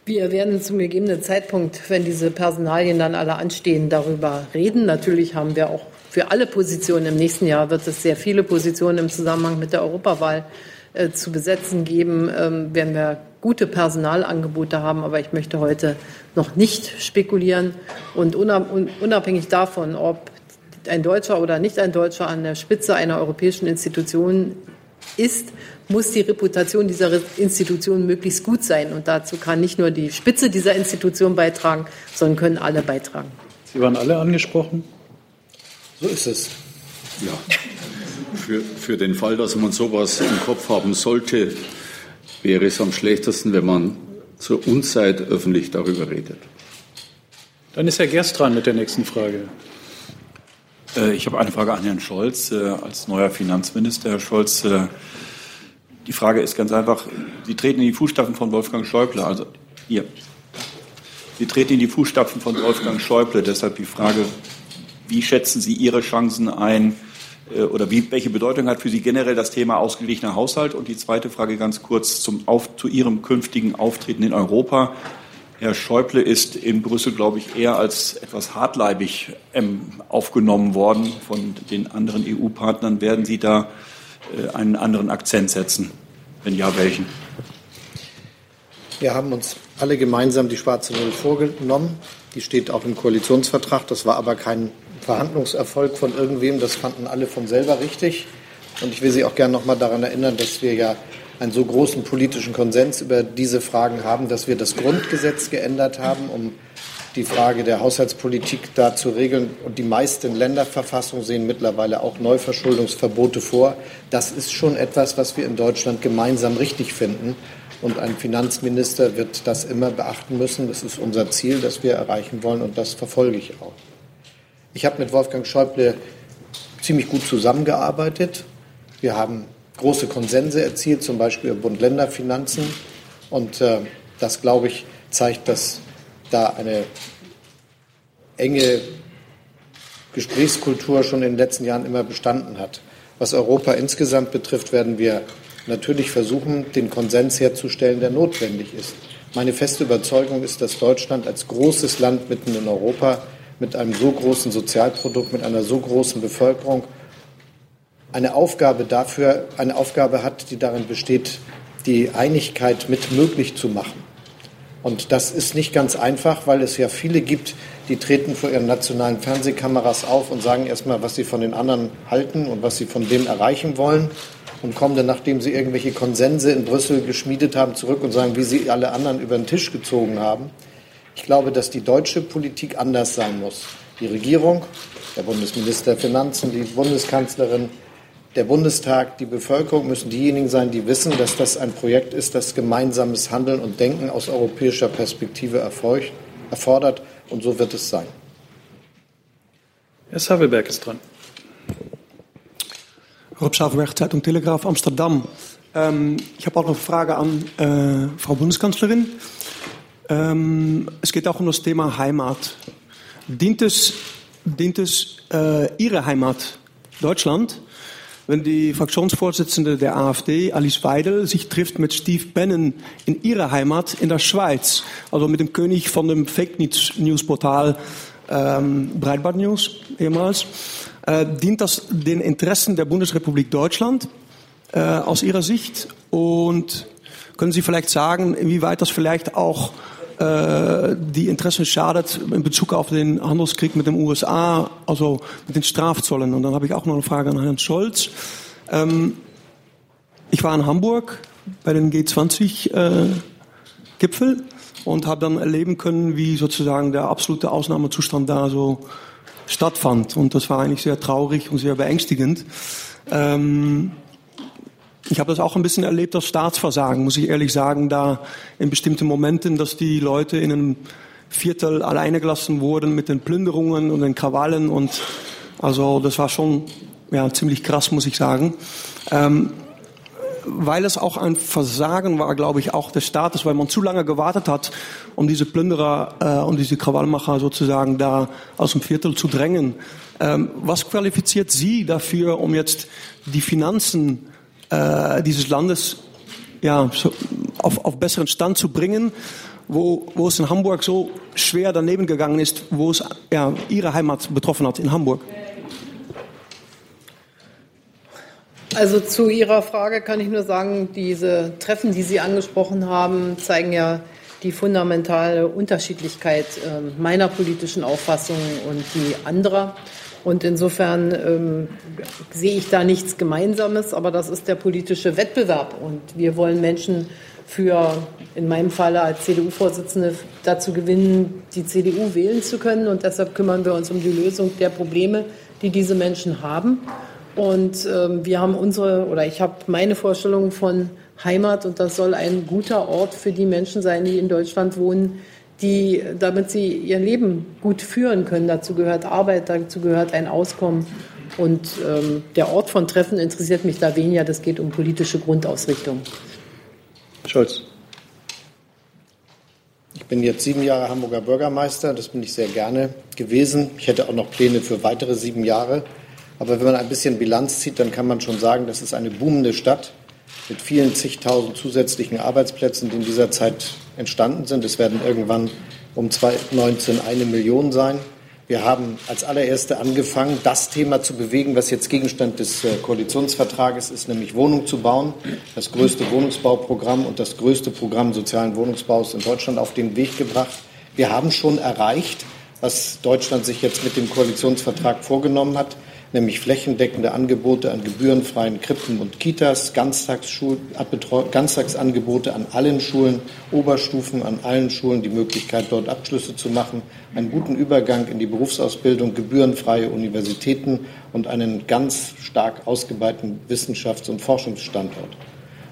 Wir werden zum gegebenen Zeitpunkt, wenn diese Personalien dann alle anstehen, darüber reden. Natürlich haben wir auch für alle Positionen im nächsten Jahr wird es sehr viele Positionen im Zusammenhang mit der Europawahl äh, zu besetzen geben. Ähm, werden wir gute Personalangebote haben, aber ich möchte heute noch nicht spekulieren. Und unabhängig davon, ob ein Deutscher oder nicht ein Deutscher an der Spitze einer europäischen Institution ist, muss die Reputation dieser Institution möglichst gut sein. Und dazu kann nicht nur die Spitze dieser Institution beitragen, sondern können alle beitragen. Sie waren alle angesprochen. So ist es. Ja. Für, für den Fall, dass man sowas im Kopf haben sollte, wäre es am schlechtesten, wenn man zur Unzeit öffentlich darüber redet. Dann ist Herr Gerst dran mit der nächsten Frage. Äh, ich habe eine Frage an Herrn Scholz äh, als neuer Finanzminister. Herr Scholz, äh, die Frage ist ganz einfach. Sie treten in die Fußstapfen von Wolfgang Schäuble. Also ihr. Sie treten in die Fußstapfen von Wolfgang Schäuble. Deshalb die Frage, wie schätzen Sie Ihre Chancen ein, äh, oder wie, welche Bedeutung hat für Sie generell das Thema ausgeglichener Haushalt? Und die zweite Frage ganz kurz zum, auf, zu Ihrem künftigen Auftreten in Europa. Herr Schäuble ist in Brüssel, glaube ich, eher als etwas hartleibig ähm, aufgenommen worden von den anderen EU-Partnern. Werden Sie da äh, einen anderen Akzent setzen? Wenn ja, welchen? Wir haben uns alle gemeinsam die schwarze Null vorgenommen. Die steht auch im Koalitionsvertrag. Das war aber kein Verhandlungserfolg von irgendwem. Das fanden alle von selber richtig. Und ich will Sie auch gerne noch mal daran erinnern, dass wir ja einen so großen politischen Konsens über diese Fragen haben, dass wir das Grundgesetz geändert haben, um die Frage der Haushaltspolitik da zu regeln. Und die meisten Länderverfassungen sehen mittlerweile auch Neuverschuldungsverbote vor. Das ist schon etwas, was wir in Deutschland gemeinsam richtig finden. Und ein Finanzminister wird das immer beachten müssen. Das ist unser Ziel, das wir erreichen wollen. Und das verfolge ich auch. Ich habe mit Wolfgang Schäuble ziemlich gut zusammengearbeitet. Wir haben große Konsense erzielt, zum Beispiel über Bund-Länder-Finanzen. Und äh, das, glaube ich, zeigt, dass da eine enge Gesprächskultur schon in den letzten Jahren immer bestanden hat. Was Europa insgesamt betrifft, werden wir natürlich versuchen, den Konsens herzustellen, der notwendig ist. Meine feste Überzeugung ist, dass Deutschland als großes Land mitten in Europa mit einem so großen Sozialprodukt, mit einer so großen Bevölkerung eine Aufgabe dafür, eine Aufgabe hat, die darin besteht, die Einigkeit mit möglich zu machen. Und das ist nicht ganz einfach, weil es ja viele gibt, die treten vor ihren nationalen Fernsehkameras auf und sagen erstmal, was sie von den anderen halten und was sie von dem erreichen wollen und kommen dann, nachdem sie irgendwelche Konsense in Brüssel geschmiedet haben, zurück und sagen, wie sie alle anderen über den Tisch gezogen haben. Ich glaube, dass die deutsche Politik anders sein muss. Die Regierung, der Bundesminister der Finanzen, die Bundeskanzlerin, der Bundestag, die Bevölkerung müssen diejenigen sein, die wissen, dass das ein Projekt ist, das gemeinsames Handeln und Denken aus europäischer Perspektive erfordert. Und so wird es sein. Herr Savelberg ist dran. Rob Savelberg, Zeitung Telegraaf Amsterdam. Ähm, ich habe auch noch eine Frage an äh, Frau Bundeskanzlerin. Ähm, es geht auch um das Thema Heimat. Dient es, dient es äh, Ihre Heimat, Deutschland, wenn die Fraktionsvorsitzende der AfD, Alice Weidel, sich trifft mit Steve Bannon in ihrer Heimat in der Schweiz, also mit dem König von dem Fake News Portal ähm, Breitbart News ehemals. Äh, dient das den Interessen der Bundesrepublik Deutschland äh, aus Ihrer Sicht? Und können Sie vielleicht sagen, inwieweit das vielleicht auch äh, die Interessen schadet in Bezug auf den Handelskrieg mit den USA, also mit den Strafzollen. Und dann habe ich auch noch eine Frage an Herrn Scholz. Ähm, ich war in Hamburg bei den G20-Gipfel äh, und habe dann erleben können, wie sozusagen der absolute Ausnahmezustand da so stattfand. Und das war eigentlich sehr traurig und sehr beängstigend. Ähm, ich habe das auch ein bisschen erlebt als Staatsversagen, muss ich ehrlich sagen, da in bestimmten Momenten, dass die Leute in einem Viertel alleine gelassen wurden mit den Plünderungen und den Krawallen und also das war schon ja, ziemlich krass, muss ich sagen. Ähm, weil es auch ein Versagen war, glaube ich, auch des Staates, weil man zu lange gewartet hat, um diese Plünderer äh, und diese Krawallmacher sozusagen da aus dem Viertel zu drängen. Ähm, was qualifiziert Sie dafür, um jetzt die Finanzen äh, dieses Landes ja, so auf, auf besseren Stand zu bringen, wo, wo es in Hamburg so schwer daneben gegangen ist, wo es ja, Ihre Heimat betroffen hat, in Hamburg? Also zu Ihrer Frage kann ich nur sagen, diese Treffen, die Sie angesprochen haben, zeigen ja die fundamentale Unterschiedlichkeit äh, meiner politischen Auffassung und die anderer. Und insofern ähm, sehe ich da nichts Gemeinsames, aber das ist der politische Wettbewerb. Und wir wollen Menschen für, in meinem Falle als CDU-Vorsitzende, dazu gewinnen, die CDU wählen zu können. Und deshalb kümmern wir uns um die Lösung der Probleme, die diese Menschen haben. Und ähm, wir haben unsere, oder ich habe meine Vorstellung von Heimat und das soll ein guter Ort für die Menschen sein, die in Deutschland wohnen, die, damit sie ihr Leben gut führen können. Dazu gehört Arbeit, dazu gehört ein Auskommen. Und ähm, der Ort von Treffen interessiert mich da weniger. Das geht um politische Grundausrichtung. Scholz. Ich bin jetzt sieben Jahre Hamburger Bürgermeister. Das bin ich sehr gerne gewesen. Ich hätte auch noch Pläne für weitere sieben Jahre. Aber wenn man ein bisschen Bilanz zieht, dann kann man schon sagen, das ist eine boomende Stadt mit vielen zigtausend zusätzlichen Arbeitsplätzen, die in dieser Zeit entstanden sind. Es werden irgendwann um 2019 eine Million sein. Wir haben als allererste angefangen, das Thema zu bewegen, was jetzt Gegenstand des äh, Koalitionsvertrages ist, nämlich Wohnungen zu bauen. Das größte Wohnungsbauprogramm und das größte Programm sozialen Wohnungsbaus in Deutschland auf den Weg gebracht. Wir haben schon erreicht, was Deutschland sich jetzt mit dem Koalitionsvertrag vorgenommen hat nämlich flächendeckende Angebote an gebührenfreien Krippen und Kitas, Ganztagsangebote an allen Schulen, Oberstufen an allen Schulen, die Möglichkeit, dort Abschlüsse zu machen, einen guten Übergang in die Berufsausbildung, gebührenfreie Universitäten und einen ganz stark ausgebauten Wissenschafts- und Forschungsstandort.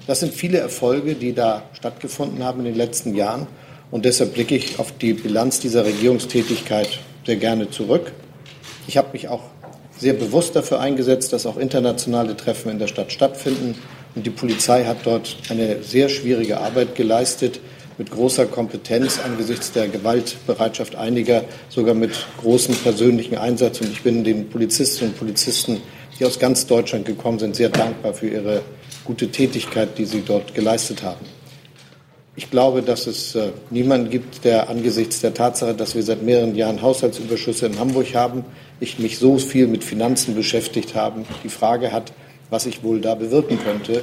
Das sind viele Erfolge, die da stattgefunden haben in den letzten Jahren. Und deshalb blicke ich auf die Bilanz dieser Regierungstätigkeit sehr gerne zurück. Ich habe mich auch sehr bewusst dafür eingesetzt, dass auch internationale Treffen in der Stadt stattfinden. Und die Polizei hat dort eine sehr schwierige Arbeit geleistet, mit großer Kompetenz angesichts der Gewaltbereitschaft einiger, sogar mit großem persönlichen Einsatz. Und ich bin den Polizistinnen und Polizisten, die aus ganz Deutschland gekommen sind, sehr dankbar für ihre gute Tätigkeit, die sie dort geleistet haben. Ich glaube, dass es äh, niemanden gibt, der angesichts der Tatsache, dass wir seit mehreren Jahren Haushaltsüberschüsse in Hamburg haben, ich mich so viel mit Finanzen beschäftigt habe, die Frage hat, was ich wohl da bewirken könnte.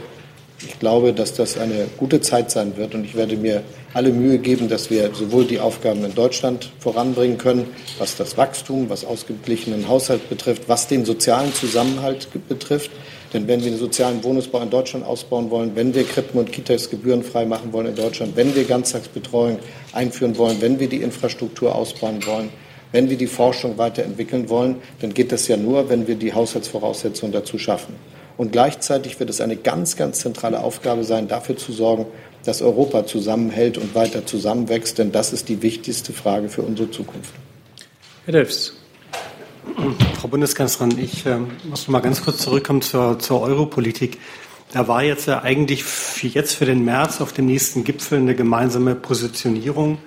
Ich glaube, dass das eine gute Zeit sein wird und ich werde mir alle Mühe geben, dass wir sowohl die Aufgaben in Deutschland voranbringen können, was das Wachstum, was ausgeglichenen Haushalt betrifft, was den sozialen Zusammenhalt betrifft. Denn wenn wir den sozialen Wohnungsbau in Deutschland ausbauen wollen, wenn wir Krippen und Kitas gebührenfrei machen wollen in Deutschland, wenn wir Ganztagsbetreuung einführen wollen, wenn wir die Infrastruktur ausbauen wollen, wenn wir die Forschung weiterentwickeln wollen, dann geht das ja nur, wenn wir die Haushaltsvoraussetzungen dazu schaffen. Und gleichzeitig wird es eine ganz, ganz zentrale Aufgabe sein, dafür zu sorgen, dass Europa zusammenhält und weiter zusammenwächst, denn das ist die wichtigste Frage für unsere Zukunft. Herr Delfs. Frau Bundeskanzlerin, ich äh, muss noch mal ganz kurz zurückkommen zur, zur Europolitik. Da war jetzt ja eigentlich für jetzt für den März auf dem nächsten Gipfel eine gemeinsame Positionierung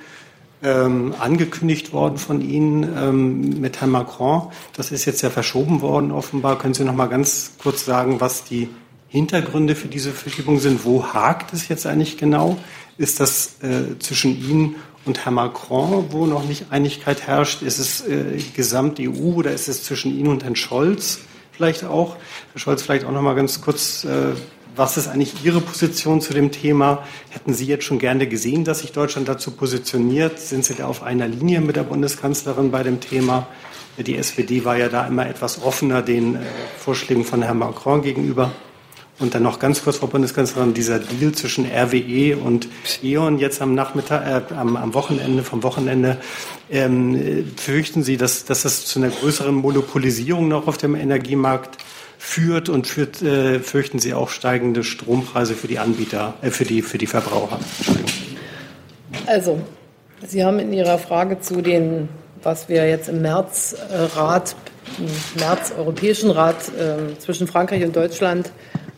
ähm, angekündigt worden von Ihnen ähm, mit Herrn Macron. Das ist jetzt ja verschoben worden offenbar. Können Sie noch mal ganz kurz sagen, was die Hintergründe für diese Verschiebung sind? Wo hakt es jetzt eigentlich genau? Ist das äh, zwischen Ihnen und Herrn Macron, wo noch nicht Einigkeit herrscht? Ist es äh, gesamt EU oder ist es zwischen Ihnen und Herrn Scholz vielleicht auch? Herr Scholz, vielleicht auch noch mal ganz kurz äh, was ist eigentlich Ihre Position zu dem Thema? Hätten Sie jetzt schon gerne gesehen, dass sich Deutschland dazu positioniert? Sind Sie da auf einer Linie mit der Bundeskanzlerin bei dem Thema? Die SPD war ja da immer etwas offener den äh, Vorschlägen von Herrn Macron gegenüber. Und dann noch ganz kurz, Frau Bundeskanzlerin, dieser Deal zwischen RWE und E.ON jetzt am Nachmittag, äh, am, am, Wochenende, vom Wochenende, ähm, fürchten Sie, dass, dass das zu einer größeren Monopolisierung noch auf dem Energiemarkt führt und führt, äh, fürchten Sie auch steigende Strompreise für die Anbieter, äh, für, die, für die Verbraucher? Also, Sie haben in Ihrer Frage zu den, was wir jetzt im März äh, Rat, im März Europäischen Rat äh, zwischen Frankreich und Deutschland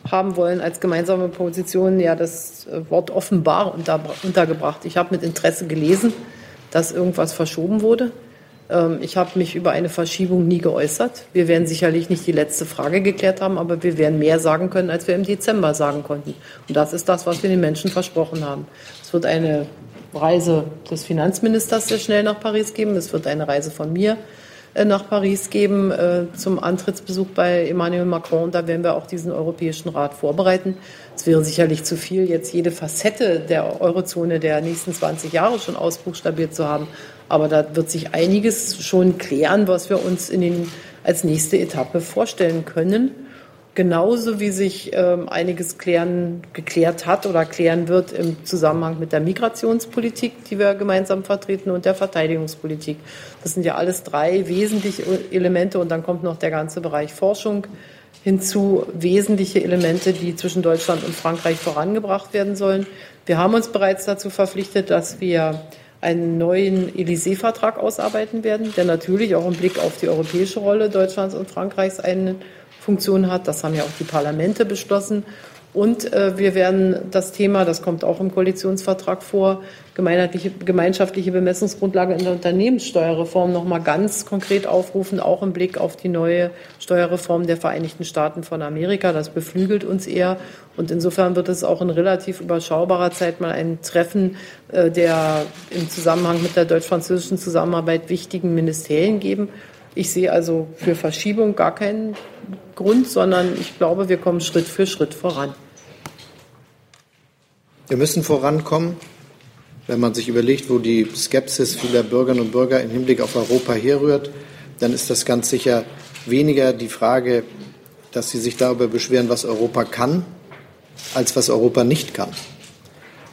haben wollen als gemeinsame Position, ja das äh, Wort offenbar unter, untergebracht. Ich habe mit Interesse gelesen, dass irgendwas verschoben wurde. Ähm, ich habe mich über eine Verschiebung nie geäußert. Wir werden sicherlich nicht die letzte Frage geklärt haben, aber wir werden mehr sagen können, als wir im Dezember sagen konnten. Und das ist das, was wir den Menschen versprochen haben. Es wird eine Reise des Finanzministers sehr schnell nach Paris geben. Es wird eine Reise von mir nach Paris geben äh, zum Antrittsbesuch bei Emmanuel Macron. Da werden wir auch diesen Europäischen Rat vorbereiten. Es wäre sicherlich zu viel, jetzt jede Facette der Eurozone der nächsten 20 Jahre schon ausbuchstabiert zu haben. Aber da wird sich einiges schon klären, was wir uns in den, als nächste Etappe vorstellen können. Genauso wie sich ähm, einiges klären, geklärt hat oder klären wird im Zusammenhang mit der Migrationspolitik, die wir gemeinsam vertreten, und der Verteidigungspolitik. Das sind ja alles drei wesentliche Elemente und dann kommt noch der ganze Bereich Forschung hinzu, wesentliche Elemente, die zwischen Deutschland und Frankreich vorangebracht werden sollen. Wir haben uns bereits dazu verpflichtet, dass wir einen neuen Élysée-Vertrag ausarbeiten werden, der natürlich auch im Blick auf die europäische Rolle Deutschlands und Frankreichs eine Funktion hat. Das haben ja auch die Parlamente beschlossen. Und äh, wir werden das Thema, das kommt auch im Koalitionsvertrag vor, gemeinschaftliche Bemessungsgrundlage in der Unternehmenssteuerreform noch mal ganz konkret aufrufen, auch im Blick auf die neue Steuerreform der Vereinigten Staaten von Amerika. Das beflügelt uns eher. Und insofern wird es auch in relativ überschaubarer Zeit mal ein Treffen äh, der im Zusammenhang mit der deutsch-französischen Zusammenarbeit wichtigen Ministerien geben. Ich sehe also für Verschiebung gar keinen Grund, sondern ich glaube, wir kommen Schritt für Schritt voran. Wir müssen vorankommen. Wenn man sich überlegt, wo die Skepsis vieler Bürgerinnen und Bürger im Hinblick auf Europa herrührt, dann ist das ganz sicher weniger die Frage, dass sie sich darüber beschweren, was Europa kann, als was Europa nicht kann.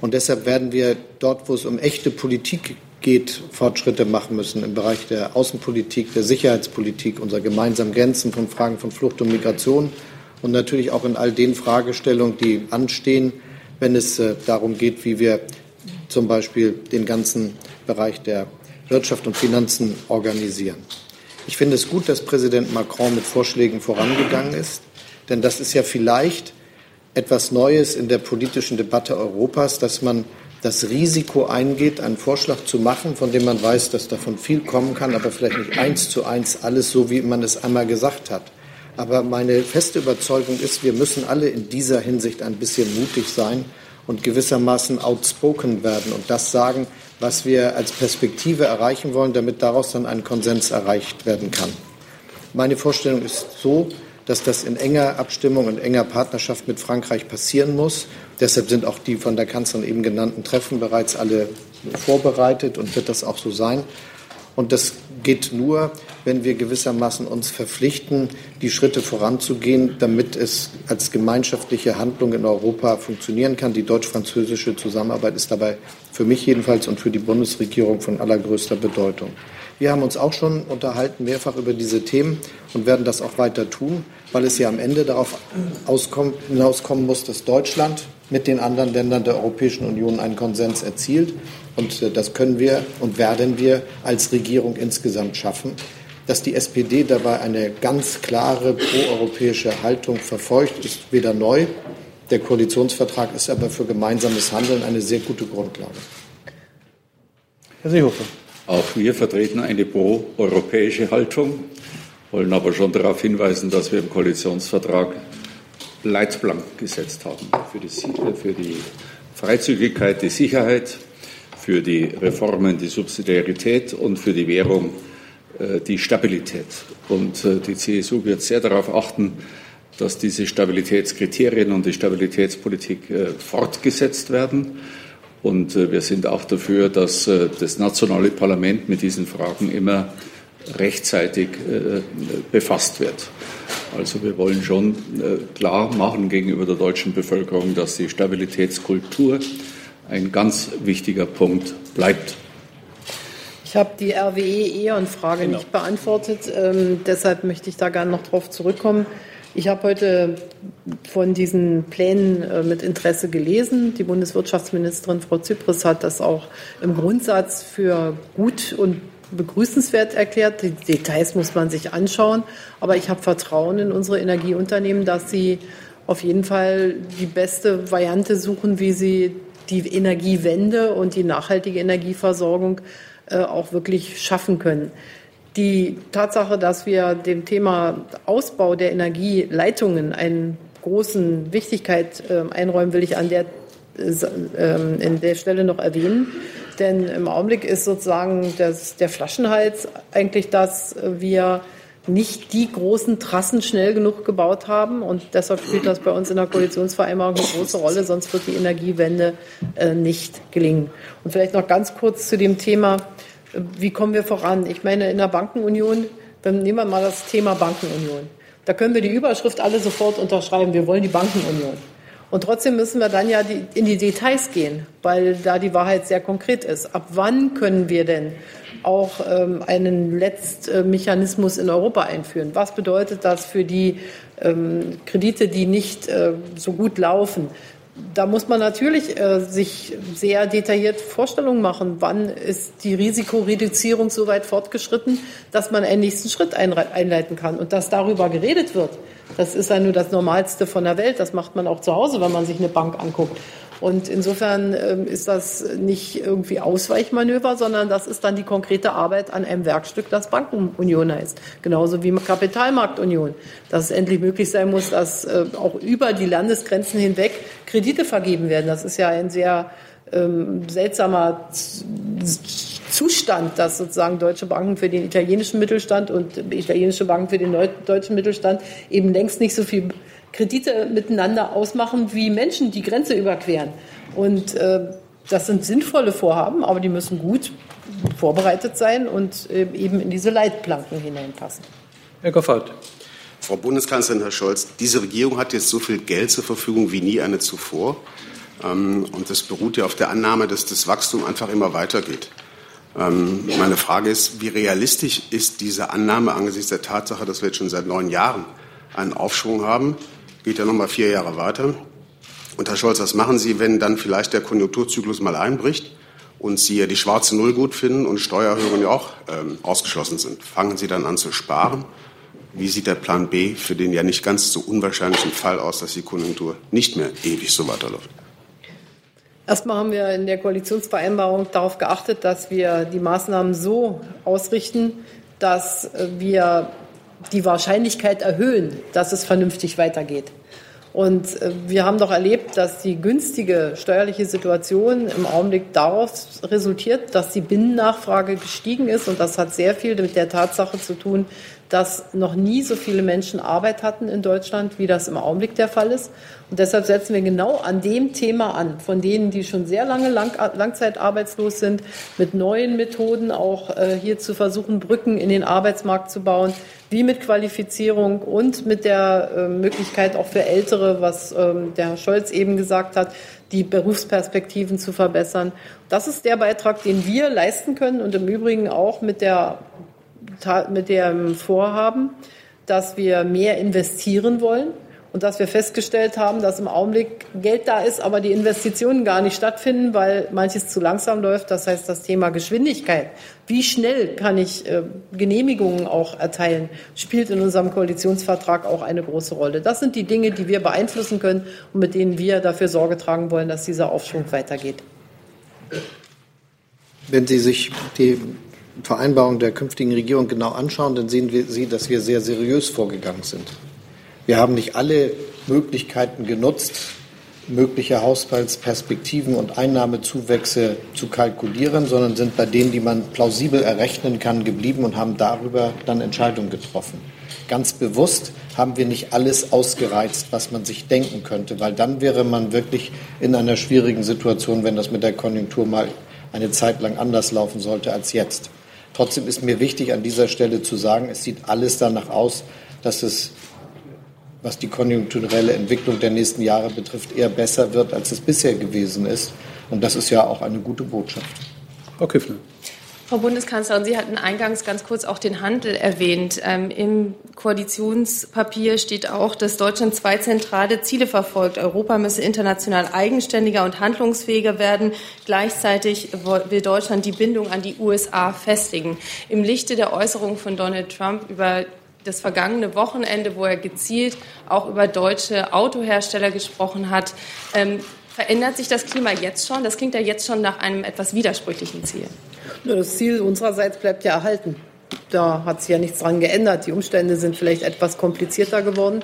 Und deshalb werden wir dort, wo es um echte Politik geht, Fortschritte machen müssen im Bereich der Außenpolitik, der Sicherheitspolitik, unserer gemeinsamen Grenzen von Fragen von Flucht und Migration und natürlich auch in all den Fragestellungen, die anstehen, wenn es äh, darum geht, wie wir zum Beispiel den ganzen Bereich der Wirtschaft und Finanzen organisieren. Ich finde es gut, dass Präsident Macron mit Vorschlägen vorangegangen ist, denn das ist ja vielleicht etwas Neues in der politischen Debatte Europas, dass man das Risiko eingeht, einen Vorschlag zu machen, von dem man weiß, dass davon viel kommen kann, aber vielleicht nicht eins zu eins alles so, wie man es einmal gesagt hat. Aber meine feste Überzeugung ist, wir müssen alle in dieser Hinsicht ein bisschen mutig sein und gewissermaßen outspoken werden und das sagen, was wir als Perspektive erreichen wollen, damit daraus dann ein Konsens erreicht werden kann. Meine Vorstellung ist so, dass das in enger Abstimmung und enger Partnerschaft mit Frankreich passieren muss. Deshalb sind auch die von der Kanzlerin eben genannten Treffen bereits alle vorbereitet und wird das auch so sein. Und das geht nur, wenn wir gewissermaßen uns verpflichten, die Schritte voranzugehen, damit es als gemeinschaftliche Handlung in Europa funktionieren kann. Die deutsch-französische Zusammenarbeit ist dabei für mich jedenfalls und für die Bundesregierung von allergrößter Bedeutung. Wir haben uns auch schon unterhalten, mehrfach über diese Themen und werden das auch weiter tun, weil es ja am Ende darauf hinauskommen muss, dass Deutschland mit den anderen Ländern der Europäischen Union einen Konsens erzielt. Und äh, das können wir und werden wir als Regierung insgesamt schaffen. Dass die SPD dabei eine ganz klare proeuropäische Haltung verfolgt, ist weder neu. Der Koalitionsvertrag ist aber für gemeinsames Handeln eine sehr gute Grundlage. Herr Seehofer. Auch wir vertreten eine pro-europäische Haltung, wollen aber schon darauf hinweisen, dass wir im Koalitionsvertrag Leitplanken gesetzt haben für die, für die Freizügigkeit, die Sicherheit, für die Reformen die Subsidiarität und für die Währung äh, die Stabilität. Und äh, die CSU wird sehr darauf achten, dass diese Stabilitätskriterien und die Stabilitätspolitik äh, fortgesetzt werden. Und wir sind auch dafür, dass das nationale Parlament mit diesen Fragen immer rechtzeitig befasst wird. Also wir wollen schon klar machen gegenüber der deutschen Bevölkerung, dass die Stabilitätskultur ein ganz wichtiger Punkt bleibt. Ich habe die RWE-E.ON-Frage genau. nicht beantwortet. Ähm, deshalb möchte ich da gerne noch darauf zurückkommen. Ich habe heute von diesen Plänen äh, mit Interesse gelesen. Die Bundeswirtschaftsministerin Frau Zypris hat das auch im Grundsatz für gut und begrüßenswert erklärt. Die Details muss man sich anschauen. Aber ich habe Vertrauen in unsere Energieunternehmen, dass sie auf jeden Fall die beste Variante suchen, wie sie die Energiewende und die nachhaltige Energieversorgung äh, auch wirklich schaffen können. Die Tatsache, dass wir dem Thema Ausbau der Energieleitungen einen großen Wichtigkeit äh, einräumen, will ich an der, äh, in der Stelle noch erwähnen. Denn im Augenblick ist sozusagen das, der Flaschenhals eigentlich, dass wir nicht die großen Trassen schnell genug gebaut haben. Und deshalb spielt das bei uns in der Koalitionsvereinbarung eine große Rolle, sonst wird die Energiewende äh, nicht gelingen. Und vielleicht noch ganz kurz zu dem Thema, wie kommen wir voran? Ich meine, in der Bankenunion, dann nehmen wir mal das Thema Bankenunion. Da können wir die Überschrift alle sofort unterschreiben. Wir wollen die Bankenunion. Und trotzdem müssen wir dann ja die, in die Details gehen, weil da die Wahrheit sehr konkret ist. Ab wann können wir denn auch ähm, einen Letztmechanismus in Europa einführen. Was bedeutet das für die ähm, Kredite, die nicht äh, so gut laufen? Da muss man natürlich äh, sich sehr detailliert Vorstellungen machen, wann ist die Risikoreduzierung so weit fortgeschritten, dass man einen nächsten Schritt einleiten kann und dass darüber geredet wird. Das ist ja nur das Normalste von der Welt. Das macht man auch zu Hause, wenn man sich eine Bank anguckt. Und insofern ähm, ist das nicht irgendwie Ausweichmanöver, sondern das ist dann die konkrete Arbeit an einem Werkstück, das Bankenunion heißt. Genauso wie Kapitalmarktunion. Dass es endlich möglich sein muss, dass äh, auch über die Landesgrenzen hinweg Kredite vergeben werden. Das ist ja ein sehr ähm, seltsamer Zustand, dass sozusagen deutsche Banken für den italienischen Mittelstand und italienische Banken für den deutschen Mittelstand eben längst nicht so viel Kredite miteinander ausmachen wie Menschen, die Grenze überqueren. Und äh, das sind sinnvolle Vorhaben, aber die müssen gut vorbereitet sein und äh, eben in diese Leitplanken hineinpassen. Herr Goffert. Frau Bundeskanzlerin, Herr Scholz, diese Regierung hat jetzt so viel Geld zur Verfügung wie nie eine zuvor. Ähm, und das beruht ja auf der Annahme, dass das Wachstum einfach immer weitergeht. Ähm, meine Frage ist, wie realistisch ist diese Annahme angesichts der Tatsache, dass wir jetzt schon seit neun Jahren einen Aufschwung haben? Geht ja noch mal vier Jahre weiter. Und Herr Scholz, was machen Sie, wenn dann vielleicht der Konjunkturzyklus mal einbricht und Sie ja die schwarze Null gut finden und Steuererhöhungen ja auch ähm, ausgeschlossen sind? Fangen Sie dann an zu sparen? Wie sieht der Plan B für den ja nicht ganz so unwahrscheinlichen Fall aus, dass die Konjunktur nicht mehr ewig so weiterläuft? Erstmal haben wir in der Koalitionsvereinbarung darauf geachtet, dass wir die Maßnahmen so ausrichten, dass wir die Wahrscheinlichkeit erhöhen, dass es vernünftig weitergeht. Und äh, wir haben doch erlebt, dass die günstige steuerliche Situation im Augenblick daraus resultiert, dass die Binnennachfrage gestiegen ist. Und das hat sehr viel mit der Tatsache zu tun, dass noch nie so viele Menschen Arbeit hatten in Deutschland, wie das im Augenblick der Fall ist. Und deshalb setzen wir genau an dem Thema an, von denen, die schon sehr lange lang, langzeitarbeitslos sind, mit neuen Methoden auch äh, hier zu versuchen, Brücken in den Arbeitsmarkt zu bauen, wie mit Qualifizierung und mit der äh, Möglichkeit auch für Ältere, was ähm, der Herr Scholz eben gesagt hat, die Berufsperspektiven zu verbessern. Das ist der Beitrag, den wir leisten können und im Übrigen auch mit der mit dem Vorhaben, dass wir mehr investieren wollen und dass wir festgestellt haben, dass im Augenblick Geld da ist, aber die Investitionen gar nicht stattfinden, weil manches zu langsam läuft. Das heißt, das Thema Geschwindigkeit, wie schnell kann ich äh, Genehmigungen auch erteilen, spielt in unserem Koalitionsvertrag auch eine große Rolle. Das sind die Dinge, die wir beeinflussen können und mit denen wir dafür Sorge tragen wollen, dass dieser Aufschwung weitergeht. Wenn Sie sich die Vereinbarung der künftigen Regierung genau anschauen, dann sehen Sie, dass wir sehr seriös vorgegangen sind. Wir haben nicht alle Möglichkeiten genutzt, mögliche Haushaltsperspektiven und Einnahmezuwächse zu kalkulieren, sondern sind bei denen, die man plausibel errechnen kann, geblieben und haben darüber dann Entscheidungen getroffen. Ganz bewusst haben wir nicht alles ausgereizt, was man sich denken könnte, weil dann wäre man wirklich in einer schwierigen Situation, wenn das mit der Konjunktur mal eine Zeit lang anders laufen sollte als jetzt. Trotzdem ist mir wichtig, an dieser Stelle zu sagen, es sieht alles danach aus, dass es, was die konjunkturelle Entwicklung der nächsten Jahre betrifft, eher besser wird, als es bisher gewesen ist. Und das ist ja auch eine gute Botschaft. Frau Kiffner. Frau Bundeskanzlerin, Sie hatten eingangs ganz kurz auch den Handel erwähnt. Ähm, Im Koalitionspapier steht auch, dass Deutschland zwei zentrale Ziele verfolgt. Europa müsse international eigenständiger und handlungsfähiger werden. Gleichzeitig will Deutschland die Bindung an die USA festigen. Im Lichte der Äußerungen von Donald Trump über das vergangene Wochenende, wo er gezielt auch über deutsche Autohersteller gesprochen hat, ähm, verändert sich das Klima jetzt schon? Das klingt ja jetzt schon nach einem etwas widersprüchlichen Ziel. Das Ziel unsererseits bleibt ja erhalten. Da hat sich ja nichts dran geändert. Die Umstände sind vielleicht etwas komplizierter geworden.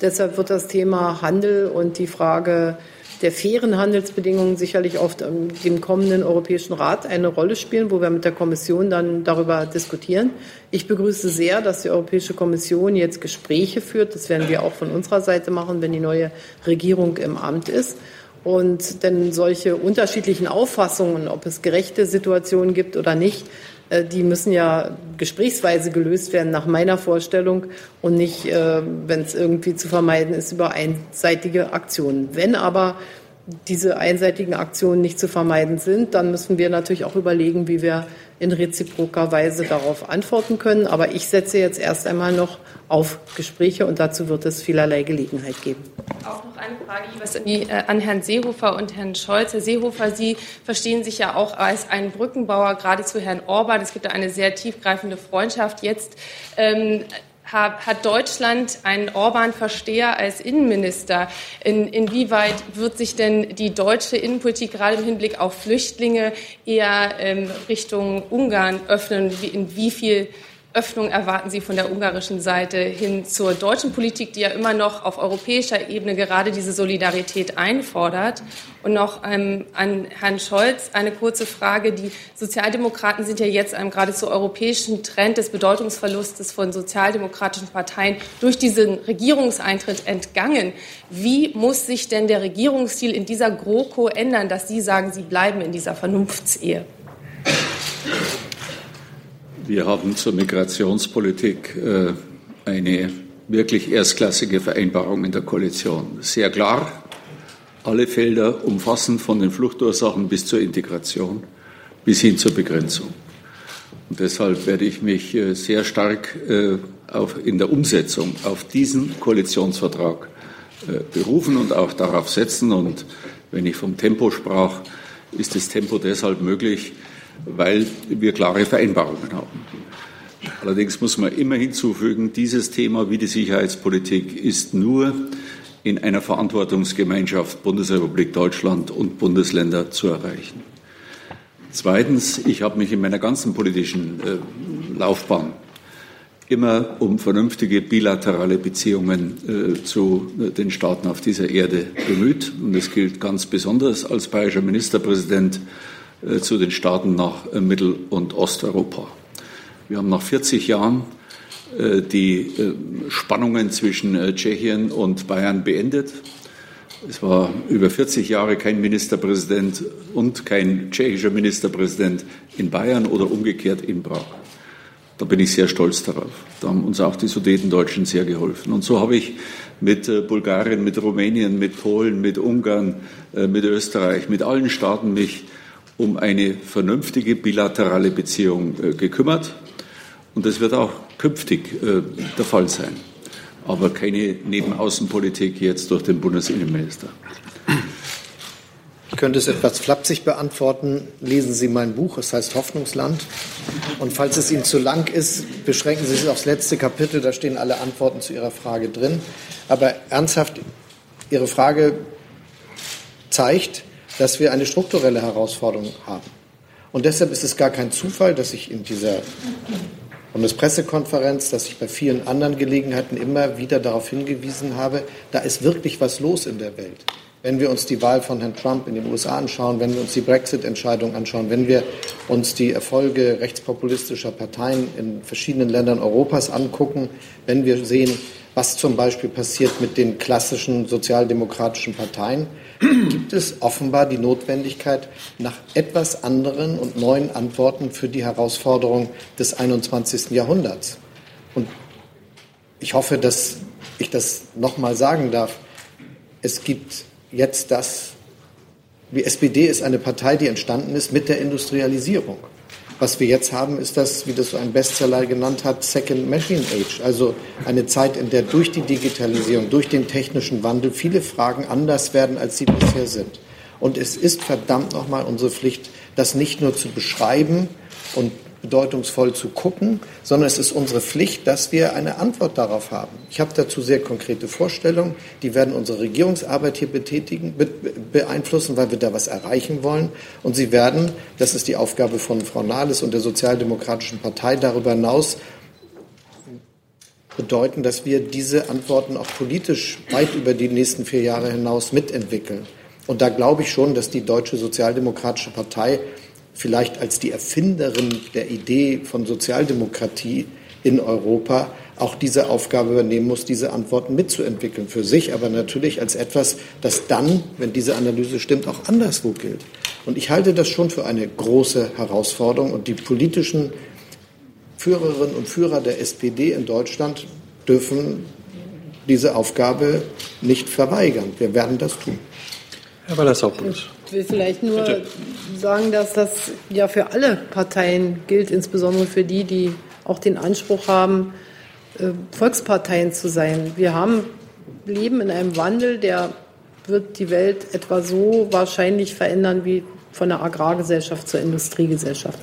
Deshalb wird das Thema Handel und die Frage der fairen Handelsbedingungen sicherlich auf dem kommenden Europäischen Rat eine Rolle spielen, wo wir mit der Kommission dann darüber diskutieren. Ich begrüße sehr, dass die Europäische Kommission jetzt Gespräche führt. Das werden wir auch von unserer Seite machen, wenn die neue Regierung im Amt ist. Und denn solche unterschiedlichen Auffassungen, ob es gerechte Situationen gibt oder nicht, die müssen ja gesprächsweise gelöst werden nach meiner Vorstellung und nicht, äh, wenn es irgendwie zu vermeiden ist, über einseitige Aktionen. Wenn aber diese einseitigen Aktionen nicht zu vermeiden sind, dann müssen wir natürlich auch überlegen, wie wir in reziproker Weise darauf antworten können. Aber ich setze jetzt erst einmal noch auf Gespräche und dazu wird es vielerlei Gelegenheit geben. Auch noch eine Frage die, äh, an Herrn Seehofer und Herrn Scholz. Herr Seehofer, Sie verstehen sich ja auch als ein Brückenbauer, gerade zu Herrn Orban. Es gibt da eine sehr tiefgreifende Freundschaft. Jetzt ähm, hat Deutschland einen Orban-Versteher als Innenminister? In, inwieweit wird sich denn die deutsche Innenpolitik gerade im Hinblick auf Flüchtlinge eher ähm, Richtung Ungarn öffnen? In wie viel Öffnung erwarten Sie von der ungarischen Seite hin zur deutschen Politik, die ja immer noch auf europäischer Ebene gerade diese Solidarität einfordert? Und noch ähm, an Herrn Scholz eine kurze Frage. Die Sozialdemokraten sind ja jetzt einem geradezu europäischen Trend des Bedeutungsverlustes von sozialdemokratischen Parteien durch diesen Regierungseintritt entgangen. Wie muss sich denn der Regierungsstil in dieser GroKo ändern, dass Sie sagen, Sie bleiben in dieser Vernunftsehe? Wir haben zur Migrationspolitik äh, eine wirklich erstklassige Vereinbarung in der Koalition. Sehr klar, alle Felder umfassend von den Fluchtursachen bis zur Integration, bis hin zur Begrenzung. Und deshalb werde ich mich äh, sehr stark äh, in der Umsetzung auf diesen Koalitionsvertrag berufen und auch darauf setzen. Und wenn ich vom Tempo sprach, ist das Tempo deshalb möglich, weil wir klare Vereinbarungen haben. Allerdings muss man immer hinzufügen, dieses Thema wie die Sicherheitspolitik ist nur in einer Verantwortungsgemeinschaft Bundesrepublik Deutschland und Bundesländer zu erreichen. Zweitens, ich habe mich in meiner ganzen politischen äh, Laufbahn immer um vernünftige bilaterale Beziehungen äh, zu äh, den Staaten auf dieser Erde bemüht. Und das gilt ganz besonders als bayerischer Ministerpräsident zu den Staaten nach äh, Mittel- und Osteuropa. Wir haben nach 40 Jahren äh, die äh, Spannungen zwischen äh, Tschechien und Bayern beendet. Es war über 40 Jahre kein Ministerpräsident und kein tschechischer Ministerpräsident in Bayern oder umgekehrt in Prag. Da bin ich sehr stolz darauf. Da haben uns auch die Sudetendeutschen sehr geholfen. Und so habe ich mit Bulgarien, mit Rumänien, mit Polen, mit Ungarn, mit Österreich, mit allen Staaten mich um eine vernünftige bilaterale Beziehung gekümmert. Und das wird auch künftig der Fall sein aber keine Nebenaußenpolitik jetzt durch den Bundesinnenminister. Ich könnte es etwas flapsig beantworten. Lesen Sie mein Buch, es heißt Hoffnungsland. Und falls es Ihnen zu lang ist, beschränken Sie sich aufs letzte Kapitel, da stehen alle Antworten zu Ihrer Frage drin. Aber ernsthaft, Ihre Frage zeigt, dass wir eine strukturelle Herausforderung haben. Und deshalb ist es gar kein Zufall, dass ich in dieser Bundespressekonferenz, dass ich bei vielen anderen Gelegenheiten immer wieder darauf hingewiesen habe, da ist wirklich was los in der Welt. Wenn wir uns die Wahl von Herrn Trump in den USA anschauen, wenn wir uns die Brexit-Entscheidung anschauen, wenn wir uns die Erfolge rechtspopulistischer Parteien in verschiedenen Ländern Europas angucken, wenn wir sehen, was zum Beispiel passiert mit den klassischen sozialdemokratischen Parteien, gibt es offenbar die Notwendigkeit nach etwas anderen und neuen Antworten für die Herausforderung des 21. Jahrhunderts. Und ich hoffe, dass ich das noch mal sagen darf. Es gibt jetzt das, die SPD ist eine Partei, die entstanden ist mit der Industrialisierung. Was wir jetzt haben, ist das, wie das so ein Bestseller genannt hat, Second Machine Age. Also eine Zeit, in der durch die Digitalisierung, durch den technischen Wandel viele Fragen anders werden, als sie bisher sind. Und es ist verdammt nochmal unsere Pflicht, das nicht nur zu beschreiben und bedeutungsvoll zu gucken, sondern es ist unsere Pflicht, dass wir eine Antwort darauf haben. Ich habe dazu sehr konkrete Vorstellungen, die werden unsere Regierungsarbeit hier betätigen, beeinflussen, weil wir da was erreichen wollen. Und sie werden, das ist die Aufgabe von Frau Nahles und der Sozialdemokratischen Partei, darüber hinaus bedeuten, dass wir diese Antworten auch politisch weit über die nächsten vier Jahre hinaus mitentwickeln. Und da glaube ich schon, dass die Deutsche Sozialdemokratische Partei vielleicht als die Erfinderin der Idee von Sozialdemokratie in Europa auch diese Aufgabe übernehmen muss, diese Antworten mitzuentwickeln für sich, aber natürlich als etwas, das dann, wenn diese Analyse stimmt, auch anderswo gilt. Und ich halte das schon für eine große Herausforderung und die politischen Führerinnen und Führer der SPD in Deutschland dürfen diese Aufgabe nicht verweigern. Wir werden das tun. Herr Wallershauptmann. Ich will vielleicht nur Bitte. sagen, dass das ja für alle Parteien gilt, insbesondere für die, die auch den Anspruch haben, äh, Volksparteien zu sein. Wir haben, leben in einem Wandel, der wird die Welt etwa so wahrscheinlich verändern wie von der Agrargesellschaft zur Industriegesellschaft.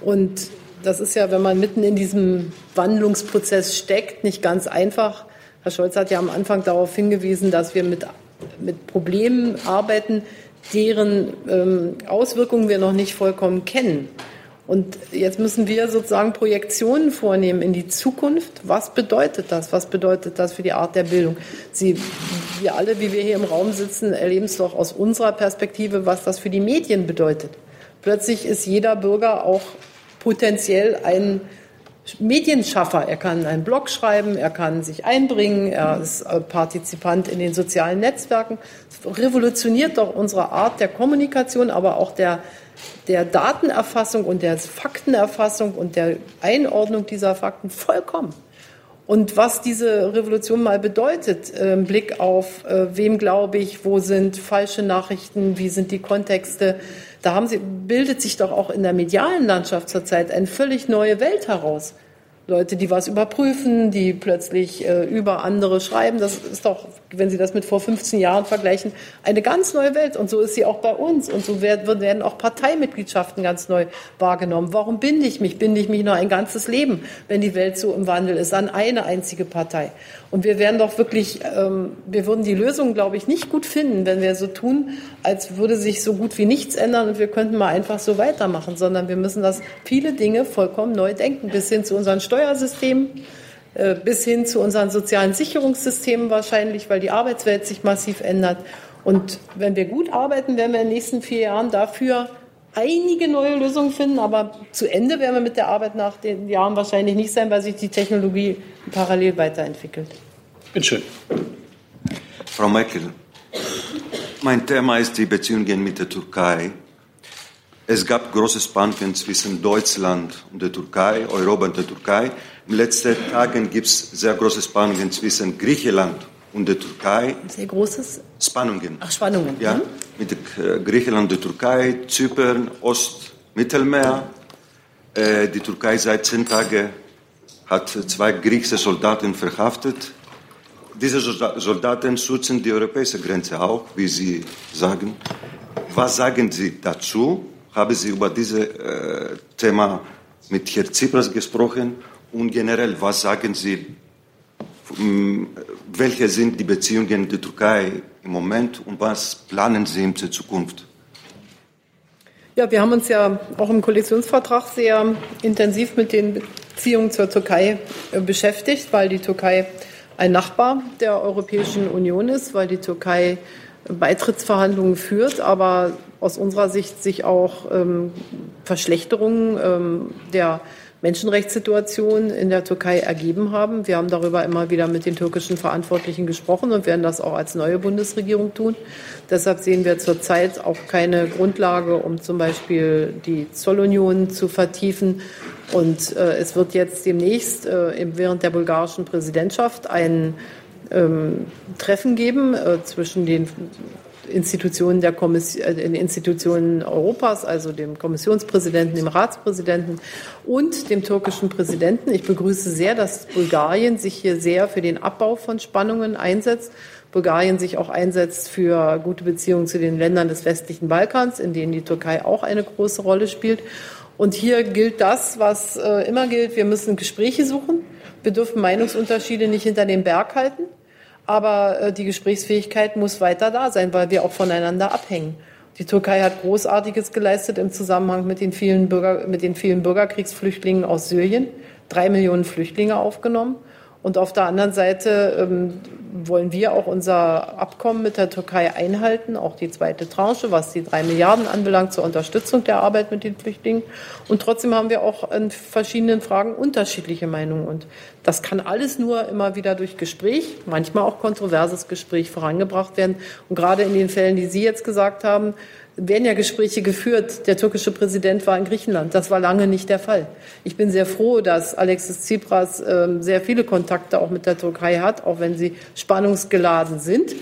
Und das ist ja, wenn man mitten in diesem Wandlungsprozess steckt, nicht ganz einfach. Herr Scholz hat ja am Anfang darauf hingewiesen, dass wir mit, mit Problemen arbeiten, deren ähm, Auswirkungen wir noch nicht vollkommen kennen. Und jetzt müssen wir sozusagen Projektionen vornehmen in die Zukunft. Was bedeutet das? Was bedeutet das für die Art der Bildung? Sie, wir alle, wie wir hier im Raum sitzen, erleben es doch aus unserer Perspektive, was das für die Medien bedeutet. Plötzlich ist jeder Bürger auch potenziell ein Medienschaffer. Er kann einen Blog schreiben, er kann sich einbringen, er ist Partizipant in den sozialen Netzwerken. Es revolutioniert doch unsere Art der Kommunikation, aber auch der, der Datenerfassung und der Faktenerfassung und der Einordnung dieser Fakten vollkommen. Und was diese Revolution mal bedeutet, im Blick auf, äh, wem glaube ich, wo sind falsche Nachrichten, wie sind die Kontexte, da haben sie, bildet sich doch auch in der medialen Landschaft zurzeit eine völlig neue Welt heraus. Leute, die was überprüfen, die plötzlich äh, über andere schreiben. Das ist doch, wenn Sie das mit vor 15 Jahren vergleichen, eine ganz neue Welt. Und so ist sie auch bei uns. Und so werden, auch Parteimitgliedschaften ganz neu wahrgenommen. Warum binde ich mich? Binde ich mich noch ein ganzes Leben, wenn die Welt so im Wandel ist, an eine einzige Partei? Und wir werden doch wirklich, ähm, wir würden die Lösung, glaube ich, nicht gut finden, wenn wir so tun, als würde sich so gut wie nichts ändern und wir könnten mal einfach so weitermachen, sondern wir müssen das viele Dinge vollkommen neu denken, bis hin zu unseren Steuersystemen, bis hin zu unseren sozialen Sicherungssystemen wahrscheinlich, weil die Arbeitswelt sich massiv ändert. Und wenn wir gut arbeiten, werden wir in den nächsten vier Jahren dafür einige neue Lösungen finden, aber zu Ende werden wir mit der Arbeit nach den Jahren wahrscheinlich nicht sein, weil sich die Technologie parallel weiterentwickelt. Bitte schön. Frau Merkel, mein Thema ist die Beziehungen mit der Türkei. Es gab große Spannungen zwischen Deutschland und der Türkei, Europa und der Türkei. In den letzten Tagen gibt es sehr große Spannungen zwischen Griechenland und der Türkei. Sehr großes Spannungen. Ach, Spannungen. Ja, Mhm. mit äh, Griechenland, der Türkei, Zypern, Ostmittelmeer. Äh, die Türkei seit zehn Tagen hat zwei griechische Soldaten verhaftet. Diese Solda- Soldaten schützen die europäische Grenze auch, wie Sie sagen. Was sagen Sie dazu? Haben Sie über dieses äh, Thema mit Herrn Tsipras gesprochen? Und generell, was sagen Sie Mm, Welche sind die Beziehungen der Türkei im Moment und was planen Sie in der Zukunft? Ja, wir haben uns ja auch im Koalitionsvertrag sehr intensiv mit den Beziehungen zur Türkei äh, beschäftigt, weil die Türkei ein Nachbar der Europäischen Union ist, weil die Türkei Beitrittsverhandlungen führt, aber aus unserer Sicht sich auch ähm, Verschlechterungen ähm, der Menschenrechtssituation in der Türkei ergeben haben. Wir haben darüber immer wieder mit den türkischen Verantwortlichen gesprochen und werden das auch als neue Bundesregierung tun. Deshalb sehen wir zurzeit auch keine Grundlage, um zum Beispiel die Zollunion zu vertiefen. Und äh, es wird jetzt demnächst äh, während der bulgarischen Präsidentschaft ein ähm, Treffen geben äh, zwischen den Institutionen der Kommission, äh, den Institutionen Europas, also dem Kommissionspräsidenten, dem Ratspräsidenten und dem türkischen Präsidenten. Ich begrüße sehr, dass Bulgarien sich hier sehr für den Abbau von Spannungen einsetzt. Bulgarien sich auch einsetzt für gute Beziehungen zu den Ländern des westlichen Balkans, in denen die Türkei auch eine große Rolle spielt. Und hier gilt das, was äh, immer gilt. Wir müssen Gespräche suchen. Wir dürfen Meinungsunterschiede nicht hinter den Berg halten. Aber äh, die Gesprächsfähigkeit muss weiter da sein, weil wir auch voneinander abhängen. Die Türkei hat Großartiges geleistet im Zusammenhang mit den vielen, Bürger, mit den vielen Bürgerkriegsflüchtlingen aus Syrien. Drei Millionen Flüchtlinge aufgenommen. Und auf der anderen Seite ähm, wollen wir auch unser Abkommen mit der Türkei einhalten, auch die zweite Tranche, was die drei Milliarden anbelangt zur Unterstützung der Arbeit mit den Flüchtlingen. Und trotzdem haben wir auch in verschiedenen Fragen unterschiedliche Meinungen. Und das kann alles nur immer wieder durch Gespräch, manchmal auch kontroverses Gespräch vorangebracht werden. Und gerade in den Fällen, die Sie jetzt gesagt haben, werden ja Gespräche geführt. Der türkische Präsident war in Griechenland. Das war lange nicht der Fall. Ich bin sehr froh, dass Alexis Tsipras ähm, sehr viele Kontakte auch mit der Türkei hat, auch wenn sie spannungsgeladen sind.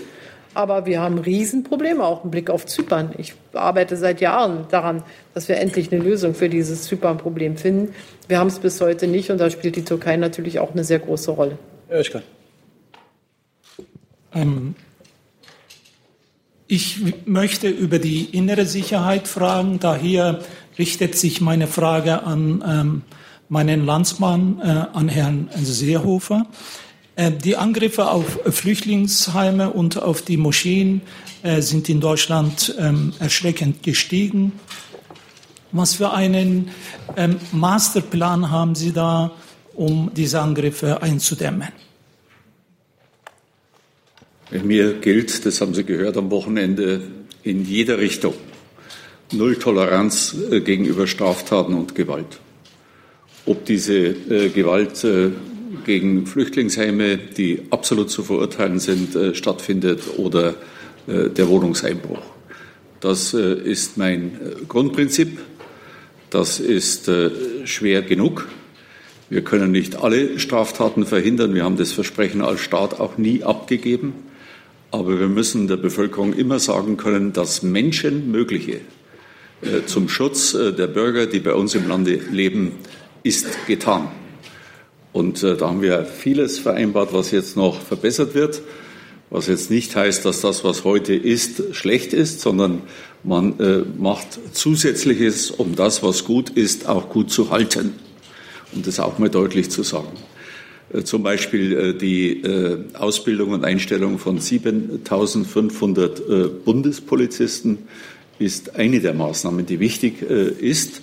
Aber wir haben Riesenprobleme, auch im Blick auf Zypern. Ich arbeite seit Jahren daran, dass wir endlich eine Lösung für dieses Zypern-Problem finden. Wir haben es bis heute nicht und da spielt die Türkei natürlich auch eine sehr große Rolle. Herr Oeschger. Ähm, ich möchte über die innere Sicherheit fragen. Daher richtet sich meine Frage an ähm, meinen Landsmann, äh, an Herrn Seehofer. Äh, die Angriffe auf Flüchtlingsheime und auf die Moscheen äh, sind in Deutschland ähm, erschreckend gestiegen. Was für einen ähm, Masterplan haben Sie da, um diese Angriffe einzudämmen? Mir gilt, das haben Sie gehört am Wochenende, in jeder Richtung Null Toleranz äh, gegenüber Straftaten und Gewalt. Ob diese äh, Gewalt äh, gegen Flüchtlingsheime, die absolut zu verurteilen sind, stattfindet oder der Wohnungseinbruch. Das ist mein Grundprinzip. Das ist schwer genug. Wir können nicht alle Straftaten verhindern. Wir haben das Versprechen als Staat auch nie abgegeben. Aber wir müssen der Bevölkerung immer sagen können, das Menschenmögliche äh, zum Schutz äh, der Bürger, die bei uns im Lande leben, ist getan. Und äh, da haben wir vieles vereinbart, was jetzt noch verbessert wird. Was jetzt nicht heißt, dass das, was heute ist, schlecht ist, sondern man macht Zusätzliches, um das, was gut ist, auch gut zu halten. Um das auch mal deutlich zu sagen. Äh, Zum Beispiel äh, die äh, Ausbildung und Einstellung von 7500 äh, Bundespolizisten ist eine der Maßnahmen, die wichtig ist,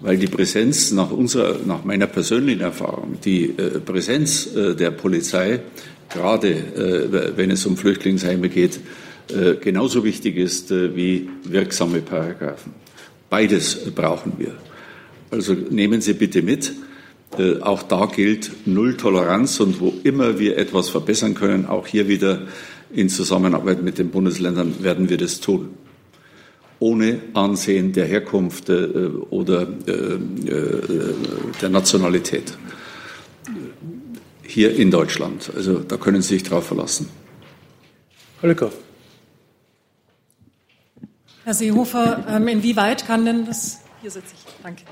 weil die Präsenz nach unserer, nach meiner persönlichen Erfahrung, die Präsenz der Polizei, gerade wenn es um Flüchtlingsheime geht, genauso wichtig ist wie wirksame Paragraphen. Beides brauchen wir. Also nehmen Sie bitte mit. Äh, auch da gilt Null Toleranz und wo immer wir etwas verbessern können, auch hier wieder in Zusammenarbeit mit den Bundesländern werden wir das tun. Ohne Ansehen der Herkunft äh, oder äh, der Nationalität. Hier in Deutschland. Also da können Sie sich drauf verlassen. Holger. Herr Seehofer, ähm, inwieweit kann denn das, hier sitze ich, danke.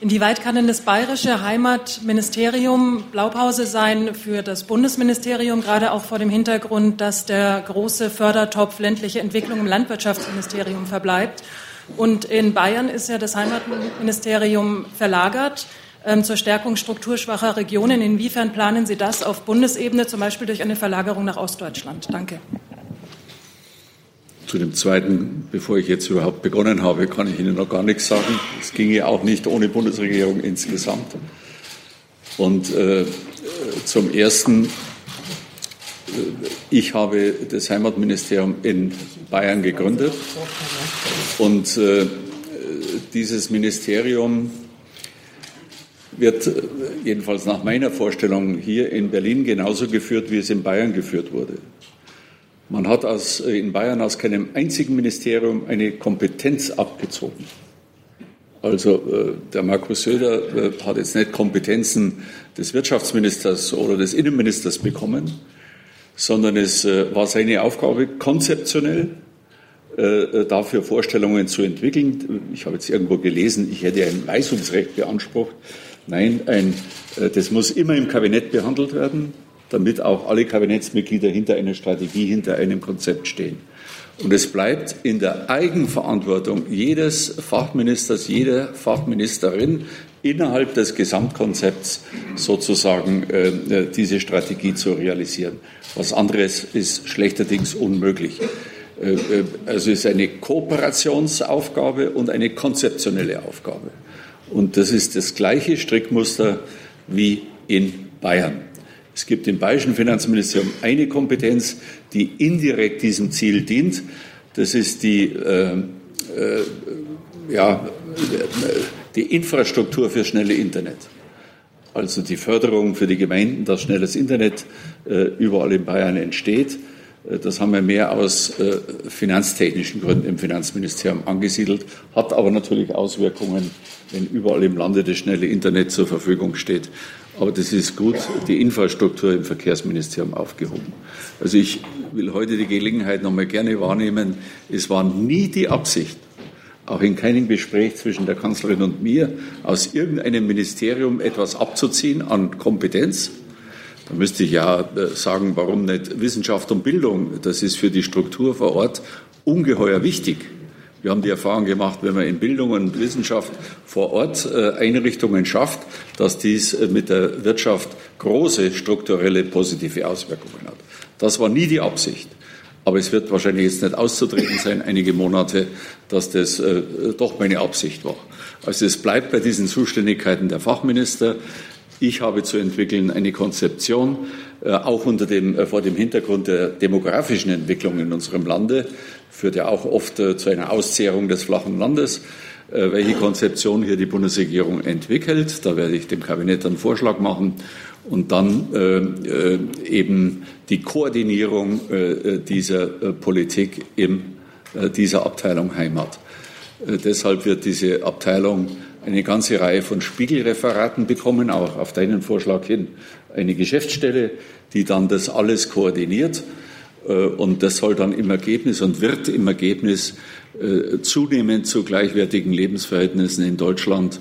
Inwieweit kann denn das bayerische Heimatministerium Blaupause sein für das Bundesministerium, gerade auch vor dem Hintergrund, dass der große Fördertopf ländliche Entwicklung im Landwirtschaftsministerium verbleibt? Und in Bayern ist ja das Heimatministerium verlagert ähm, zur Stärkung strukturschwacher Regionen. Inwiefern planen Sie das auf Bundesebene, zum Beispiel durch eine Verlagerung nach Ostdeutschland? Danke. Zu dem zweiten, bevor ich jetzt überhaupt begonnen habe, kann ich Ihnen noch gar nichts sagen. Es ginge auch nicht ohne Bundesregierung insgesamt. Und äh, zum Ersten, äh, ich habe das Heimatministerium in Bayern gegründet und äh, dieses Ministerium wird äh, jedenfalls nach meiner Vorstellung hier in Berlin genauso geführt, wie es in Bayern geführt wurde. Man hat aus, äh, in Bayern aus keinem einzigen Ministerium eine Kompetenz abgezogen. Also äh, der Markus Söder äh, hat jetzt nicht Kompetenzen des Wirtschaftsministers oder des Innenministers bekommen, sondern es war seine Aufgabe, konzeptionell dafür Vorstellungen zu entwickeln. Ich habe jetzt irgendwo gelesen, ich hätte ein Weisungsrecht beansprucht. Nein, ein, das muss immer im Kabinett behandelt werden damit auch alle Kabinettsmitglieder hinter einer Strategie, hinter einem Konzept stehen. Und es bleibt in der Eigenverantwortung jedes Fachministers, jeder Fachministerin innerhalb des Gesamtkonzepts sozusagen äh, äh, diese Strategie zu realisieren. Was anderes ist schlechterdings unmöglich. Äh, äh, also es ist eine Kooperationsaufgabe und eine konzeptionelle Aufgabe. Und das ist das gleiche Strickmuster wie in Bayern. Es gibt im Bayerischen Finanzministerium eine Kompetenz, die indirekt diesem Ziel dient. Das ist die, äh, äh, ja, die Infrastruktur für schnelle Internet. Also die Förderung für die Gemeinden, dass schnelles Internet äh, überall in Bayern entsteht. Äh, das haben wir mehr aus äh, finanztechnischen Gründen im Finanzministerium angesiedelt, hat aber natürlich Auswirkungen, wenn überall im Lande das schnelle Internet zur Verfügung steht. Aber das ist gut, die Infrastruktur im Verkehrsministerium aufgehoben. Also ich will heute die Gelegenheit noch mal gerne wahrnehmen. Es war nie die Absicht, auch in keinem Gespräch zwischen der Kanzlerin und mir, aus irgendeinem Ministerium etwas abzuziehen an Kompetenz. Da müsste ich ja äh, sagen, warum nicht Wissenschaft und Bildung? Das ist für die Struktur vor Ort ungeheuer wichtig. Wir haben die Erfahrung gemacht, wenn man in Bildung und Wissenschaft vor Ort äh, Einrichtungen schafft, dass dies äh, mit der Wirtschaft große strukturelle positive Auswirkungen hat. Das war nie die Absicht. Aber es wird wahrscheinlich jetzt nicht auszutreten sein, einige Monate, dass das äh, doch meine Absicht war. Also es bleibt bei diesen Zuständigkeiten der Fachminister. Ich habe zu entwickeln eine Konzeption, äh, auch unter dem, äh, vor dem Hintergrund der demografischen Entwicklung in unserem Lande, führt ja auch oft äh, zu einer Auszehrung des flachen Landes. Welche Konzeption hier die Bundesregierung entwickelt, da werde ich dem Kabinett einen Vorschlag machen und dann eben die Koordinierung dieser Politik in dieser Abteilung Heimat. deshalb wird diese Abteilung eine ganze Reihe von Spiegelreferaten bekommen, auch auf deinen Vorschlag hin eine Geschäftsstelle, die dann das alles koordiniert äh, und das soll dann im Ergebnis und wird im Ergebnis äh, zunehmend zu gleichwertigen Lebensverhältnissen in Deutschland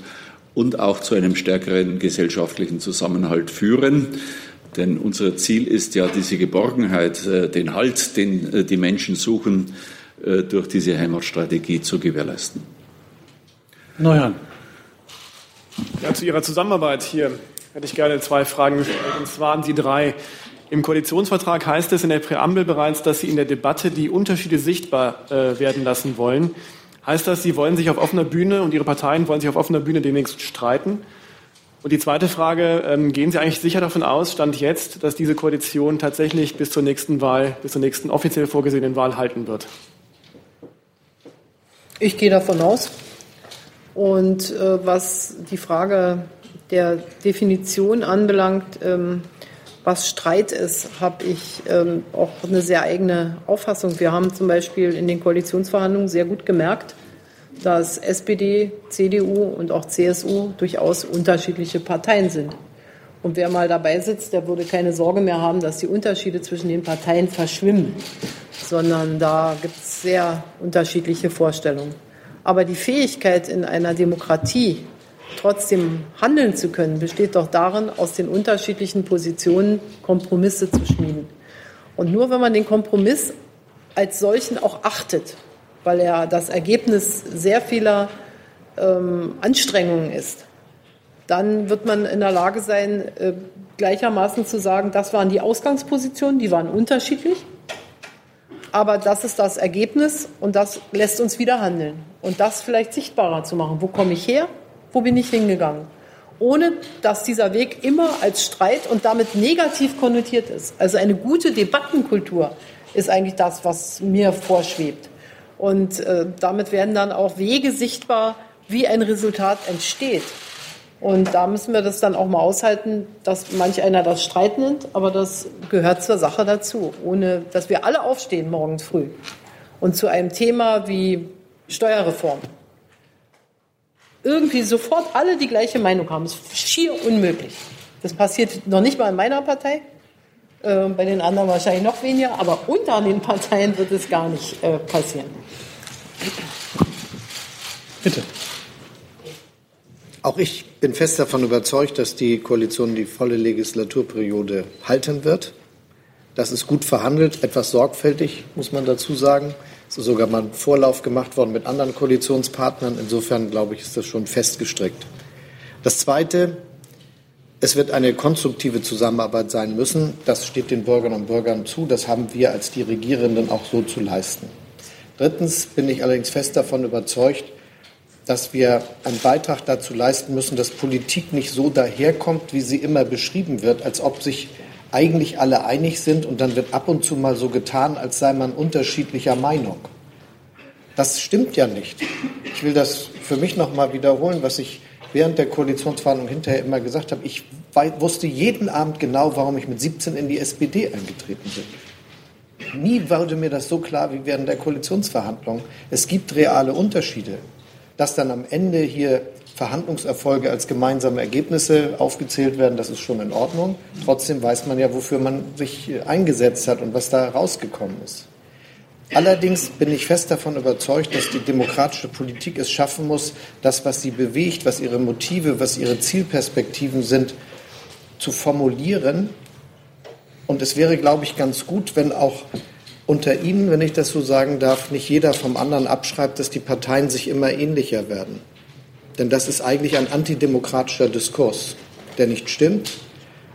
und auch zu einem stärkeren gesellschaftlichen Zusammenhalt führen. Denn unser Ziel ist ja diese Geborgenheit, äh, den Halt, den die Menschen suchen, durch diese Heimatstrategie zu gewährleisten. Neuhan. Ja, zu Ihrer Zusammenarbeit hier hätte ich gerne zwei Fragen gestellt. Und zwar an Sie drei. Im Koalitionsvertrag heißt es in der Präambel bereits, dass Sie in der Debatte die Unterschiede sichtbar äh, werden lassen wollen. Heißt das, Sie wollen sich auf offener Bühne und Ihre Parteien wollen sich auf offener Bühne demnächst streiten? Und die zweite Frage, ähm, gehen Sie eigentlich sicher davon aus, Stand jetzt, dass diese Koalition tatsächlich bis zur nächsten Wahl, bis zur nächsten offiziell vorgesehenen Wahl halten wird? Ich gehe davon aus. Und äh, was die Frage der Definition anbelangt, ähm, was Streit ist, habe ich ähm, auch eine sehr eigene Auffassung. Wir haben zum Beispiel in den Koalitionsverhandlungen sehr gut gemerkt, dass SPD, CDU und auch CSU durchaus unterschiedliche Parteien sind. Und wer mal dabei sitzt, der würde keine Sorge mehr haben, dass die Unterschiede zwischen den Parteien verschwimmen, sondern da gibt es sehr unterschiedliche Vorstellungen. Aber die Fähigkeit in einer Demokratie trotzdem handeln zu können, besteht doch darin, aus den unterschiedlichen Positionen Kompromisse zu schmieden. Und nur wenn man den Kompromiss als solchen auch achtet, weil er das Ergebnis sehr vieler ähm, Anstrengungen ist, dann wird man in der Lage sein, äh, gleichermaßen zu sagen, das waren die Ausgangspositionen, die waren unterschiedlich, aber das ist das Ergebnis und das lässt uns wieder handeln. Und das vielleicht sichtbarer zu machen. Wo komme ich her? Wo bin ich hingegangen? Ohne dass dieser Weg immer als Streit und damit negativ konnotiert ist. Also eine gute Debattenkultur ist eigentlich das, was mir vorschwebt. Und äh, damit werden dann auch Wege sichtbar, wie ein Resultat entsteht. Und da müssen wir das dann auch mal aushalten, dass manch einer das Streit nennt, aber das gehört zur Sache dazu, ohne dass wir alle aufstehen morgens früh und zu einem Thema wie Steuerreform irgendwie sofort alle die gleiche Meinung haben. Das ist schier unmöglich. Das passiert noch nicht mal in meiner Partei, äh, bei den anderen wahrscheinlich noch weniger, aber unter den Parteien wird es gar nicht äh, passieren. Bitte. Auch ich bin fest davon überzeugt, dass die Koalition die volle Legislaturperiode halten wird. Das ist gut verhandelt, etwas sorgfältig, muss man dazu sagen. Es ist sogar mal ein Vorlauf gemacht worden mit anderen Koalitionspartnern. Insofern, glaube ich, ist das schon festgestrickt. Das Zweite, es wird eine konstruktive Zusammenarbeit sein müssen. Das steht den Bürgerinnen und Bürgern zu. Das haben wir als die Regierenden auch so zu leisten. Drittens bin ich allerdings fest davon überzeugt, dass wir einen Beitrag dazu leisten müssen, dass Politik nicht so daherkommt, wie sie immer beschrieben wird, als ob sich eigentlich alle einig sind und dann wird ab und zu mal so getan, als sei man unterschiedlicher Meinung. Das stimmt ja nicht. Ich will das für mich noch mal wiederholen, was ich während der Koalitionsverhandlung hinterher immer gesagt habe. Ich wusste jeden Abend genau, warum ich mit 17 in die SPD eingetreten bin. Nie wurde mir das so klar wie während der Koalitionsverhandlung. Es gibt reale Unterschiede. Dass dann am Ende hier Verhandlungserfolge als gemeinsame Ergebnisse aufgezählt werden, das ist schon in Ordnung. Trotzdem weiß man ja, wofür man sich eingesetzt hat und was da rausgekommen ist. Allerdings bin ich fest davon überzeugt, dass die demokratische Politik es schaffen muss, das, was sie bewegt, was ihre Motive, was ihre Zielperspektiven sind, zu formulieren. Und es wäre, glaube ich, ganz gut, wenn auch unter Ihnen, wenn ich das so sagen darf, nicht jeder vom anderen abschreibt, dass die Parteien sich immer ähnlicher werden. Denn das ist eigentlich ein antidemokratischer Diskurs, der nicht stimmt,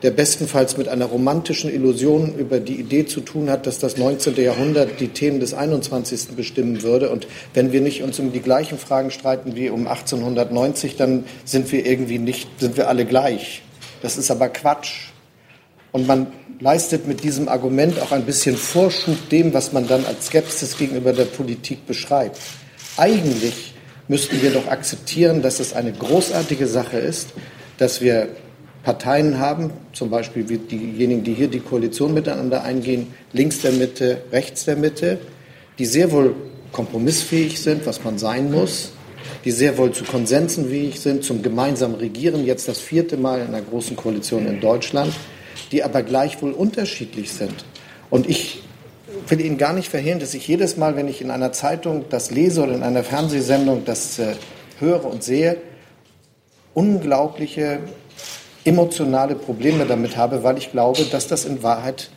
der bestenfalls mit einer romantischen Illusion über die Idee zu tun hat, dass das 19. Jahrhundert die Themen des 21. bestimmen würde. Und wenn wir nicht uns um die gleichen Fragen streiten wie um 1890, dann sind wir irgendwie nicht, sind wir alle gleich. Das ist aber Quatsch. Und man leistet mit diesem Argument auch ein bisschen Vorschub dem, was man dann als Skepsis gegenüber der Politik beschreibt. Eigentlich müssten wir doch akzeptieren, dass es eine großartige Sache ist, dass wir Parteien haben, zum Beispiel diejenigen, die hier die Koalition miteinander eingehen, links der Mitte, rechts der Mitte, die sehr wohl kompromissfähig sind, was man sein muss, die sehr wohl zu Konsensen fähig sind, zum gemeinsamen Regieren, jetzt das vierte Mal in einer großen Koalition in Deutschland die aber gleichwohl unterschiedlich sind. Und ich will Ihnen gar nicht verhehlen, dass ich jedes Mal, wenn ich in einer Zeitung das lese oder in einer Fernsehsendung das äh, höre und sehe, unglaubliche emotionale Probleme damit habe, weil ich glaube, dass das in Wahrheit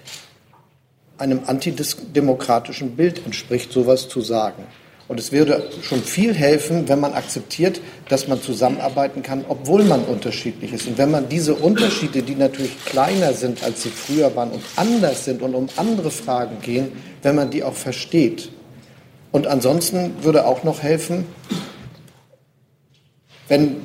einem antidemokratischen Bild entspricht, sowas zu sagen. Und es würde schon viel helfen, wenn man akzeptiert, dass man zusammenarbeiten kann, obwohl man unterschiedlich ist. Und wenn man diese Unterschiede, die natürlich kleiner sind, als sie früher waren und anders sind und um andere Fragen gehen, wenn man die auch versteht. Und ansonsten würde auch noch helfen, wenn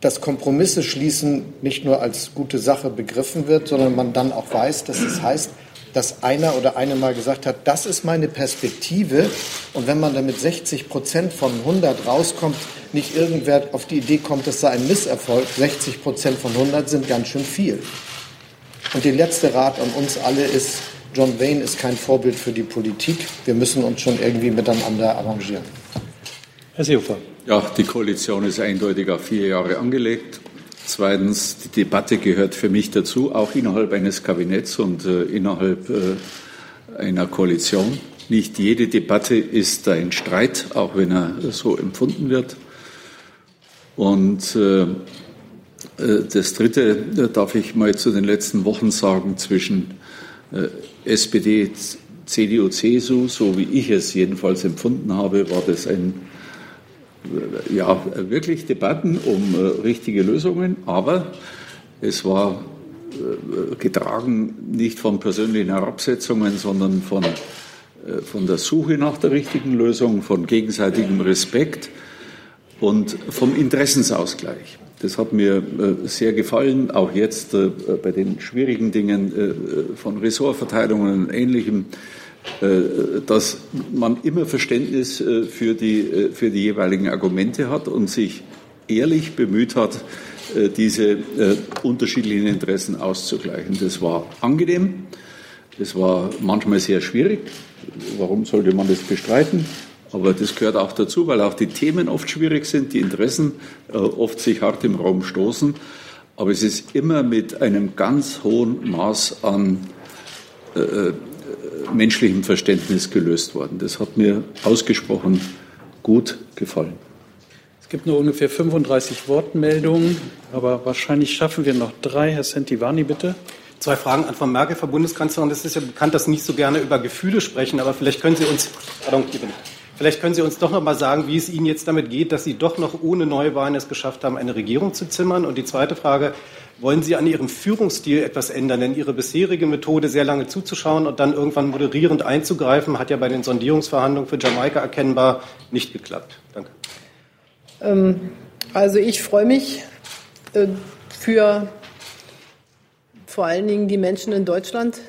das Kompromisse schließen nicht nur als gute Sache begriffen wird, sondern man dann auch weiß, dass es heißt, dass einer oder eine mal gesagt hat, das ist meine Perspektive. Und wenn man dann mit 60 Prozent von 100 rauskommt, nicht irgendwer auf die Idee kommt, das sei ein Misserfolg. 60 Prozent von 100 sind ganz schön viel. Und der letzte Rat an uns alle ist, John Wayne ist kein Vorbild für die Politik. Wir müssen uns schon irgendwie miteinander arrangieren. Herr Seehofer. Ja, die Koalition ist eindeutig auf vier Jahre angelegt. Zweitens, die Debatte gehört für mich dazu, auch innerhalb eines Kabinetts und äh, innerhalb äh, einer Koalition. Nicht jede Debatte ist ein Streit, auch wenn er so empfunden wird. Und äh, äh das Dritte darf ich mal zu den letzten Wochen sagen zwischen äh, SPD, CDU, CSU, so wie ich es jedenfalls empfunden habe, war das ein ja, wirklich Debatten um äh, richtige Lösungen, aber es war äh, getragen nicht von persönlichen Herabsetzungen, sondern von, äh, von der Suche nach der richtigen Lösung, von gegenseitigem Respekt und vom Interessensausgleich. Das hat mir äh, sehr gefallen, auch jetzt äh, bei den schwierigen Dingen äh, von Ressortverteilungen und Ähnlichem äh, dass man immer Verständnis äh, für die, äh, für die jeweiligen Argumente hat und sich ehrlich bemüht hat, diese unterschiedlichen Interessen auszugleichen. Das war angenehm, das war manchmal sehr schwierig. Warum sollte man das bestreiten? Aber das gehört auch dazu, weil auch die Themen oft schwierig sind, die Interessen oft sich hart im Raum stoßen. Aber es ist immer mit einem ganz hohen Maß an menschlichem Verständnis gelöst worden. Das hat mir ausgesprochen gut gefallen. Es gibt nur ungefähr 35 Wortmeldungen, aber wahrscheinlich schaffen wir noch drei. Herr Sentivani, bitte. Zwei Fragen an Frau Merkel, Frau Bundeskanzlerin. Es ist ja bekannt, dass Sie nicht so gerne über Gefühle sprechen, aber vielleicht können Sie uns, pardon, vielleicht können Sie uns doch noch mal sagen, wie es Ihnen jetzt damit geht, dass Sie doch noch ohne Neuwahlen es geschafft haben, eine Regierung zu zimmern. Und die zweite Frage, wollen Sie an Ihrem Führungsstil etwas ändern? Denn Ihre bisherige Methode, sehr lange zuzuschauen und dann irgendwann moderierend einzugreifen, hat ja bei den Sondierungsverhandlungen für Jamaika erkennbar nicht geklappt. Danke. Ähm, also ich freue mich äh, für vor allen Dingen die Menschen in Deutschland,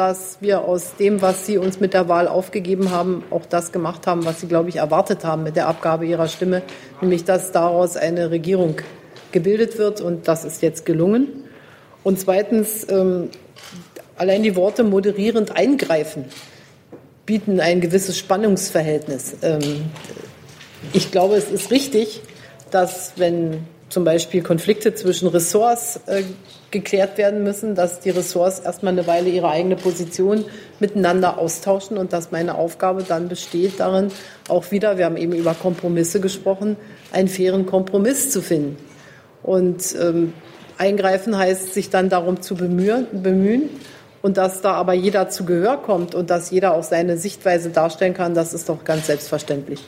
dass wir aus dem, was Sie uns mit der Wahl aufgegeben haben, auch das gemacht haben, was Sie, glaube ich, erwartet haben mit der Abgabe Ihrer Stimme, nämlich dass daraus eine Regierung gebildet wird und das ist jetzt gelungen. Und zweitens, ähm, allein die Worte moderierend eingreifen bieten ein gewisses Spannungsverhältnis. Ähm, ich glaube, es ist richtig, dass wenn zum Beispiel Konflikte zwischen Ressorts äh, geklärt werden müssen, dass die Ressorts erstmal eine Weile ihre eigene Position miteinander austauschen und dass meine Aufgabe dann besteht darin, auch wieder, wir haben eben über Kompromisse gesprochen, einen fairen Kompromiss zu finden. Und ähm, eingreifen heißt, sich dann darum zu bemühen, bemühen. Und dass da aber jeder zu Gehör kommt und dass jeder auch seine Sichtweise darstellen kann, das ist doch ganz selbstverständlich.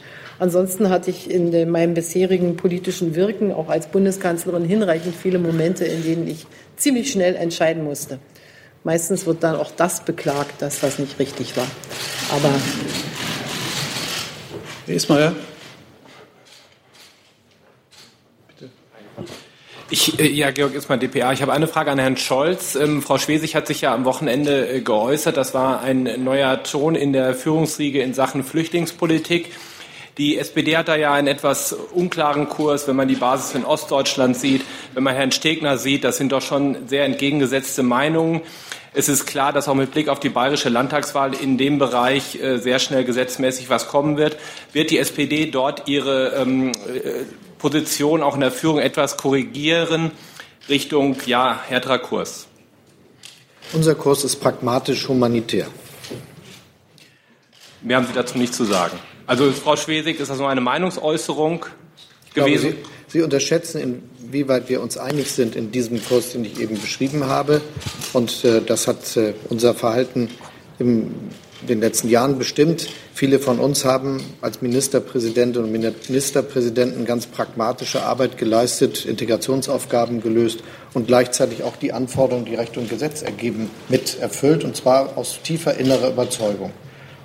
Ansonsten hatte ich in meinem bisherigen politischen Wirken auch als Bundeskanzlerin hinreichend viele Momente, in denen ich ziemlich schnell entscheiden musste. Meistens wird dann auch das beklagt, dass das nicht richtig war. Aber. Ismail. Ich, äh, ja, Georg Ismann, DPA. Ich habe eine Frage an Herrn Scholz. Ähm, Frau Schwesig hat sich ja am Wochenende äh, geäußert. Das war ein neuer Ton in der Führungsriege in Sachen Flüchtlingspolitik. Die SPD hat da ja einen etwas unklaren Kurs, wenn man die Basis in Ostdeutschland sieht, wenn man Herrn Stegner sieht. Das sind doch schon sehr entgegengesetzte Meinungen. Es ist klar, dass auch mit Blick auf die bayerische Landtagswahl in dem Bereich äh, sehr schnell gesetzmäßig was kommen wird. Wird die SPD dort ihre ähm, äh, Position auch in der Führung etwas korrigieren Richtung ja, härterer Kurs? Unser Kurs ist pragmatisch humanitär. Mehr haben Sie dazu nicht zu sagen. Also Frau Schwesig, ist das nur eine Meinungsäußerung gewesen? Glaube, Sie, Sie unterschätzen, inwieweit wir uns einig sind in diesem Kurs, den ich eben beschrieben habe. Und äh, das hat äh, unser Verhalten im den letzten Jahren bestimmt. Viele von uns haben als Ministerpräsidentinnen und Ministerpräsidenten ganz pragmatische Arbeit geleistet, Integrationsaufgaben gelöst und gleichzeitig auch die Anforderungen, die Recht und Gesetz ergeben, mit erfüllt, und zwar aus tiefer innerer Überzeugung.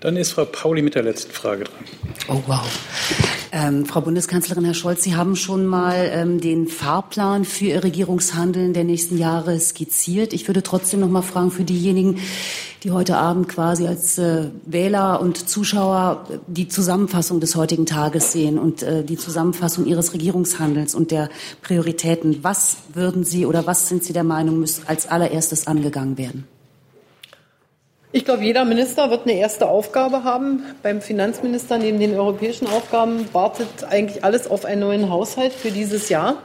Dann ist Frau Pauli mit der letzten Frage dran. Oh wow. Ähm, Frau Bundeskanzlerin, Herr Scholz, Sie haben schon mal ähm, den Fahrplan für Ihr Regierungshandeln der nächsten Jahre skizziert. Ich würde trotzdem noch mal fragen für diejenigen, die heute Abend quasi als äh, Wähler und Zuschauer äh, die Zusammenfassung des heutigen Tages sehen und äh, die Zusammenfassung Ihres Regierungshandels und der Prioritäten. Was würden Sie oder was sind Sie der Meinung, muss als allererstes angegangen werden? Ich glaube, jeder Minister wird eine erste Aufgabe haben. Beim Finanzminister neben den europäischen Aufgaben wartet eigentlich alles auf einen neuen Haushalt für dieses Jahr.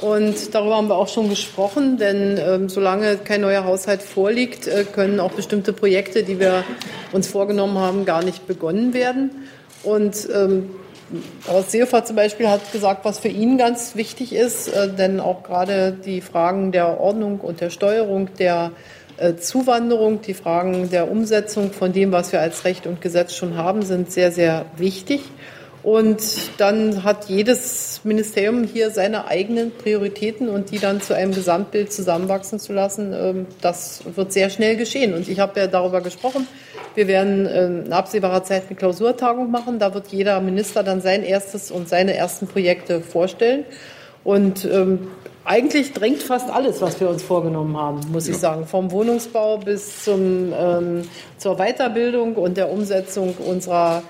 Und darüber haben wir auch schon gesprochen, denn ähm, solange kein neuer Haushalt vorliegt, äh, können auch bestimmte Projekte, die wir uns vorgenommen haben, gar nicht begonnen werden. Und ähm, Horst Seehofer zum Beispiel hat gesagt, was für ihn ganz wichtig ist, äh, denn auch gerade die Fragen der Ordnung und der Steuerung der Zuwanderung, die Fragen der Umsetzung von dem, was wir als Recht und Gesetz schon haben, sind sehr, sehr wichtig. Und dann hat jedes Ministerium hier seine eigenen Prioritäten und die dann zu einem Gesamtbild zusammenwachsen zu lassen, ähm, das wird sehr schnell geschehen. Und ich habe ja darüber gesprochen. Wir werden äh, in absehbarer Zeit eine Klausurtagung machen. Da wird jeder Minister dann sein erstes und seine ersten Projekte vorstellen. Und ähm, eigentlich drängt fast alles, was wir uns vorgenommen haben, muss ich sagen. Vom Wohnungsbau bis zum, ähm, zur Weiterbildung und der Umsetzung unserer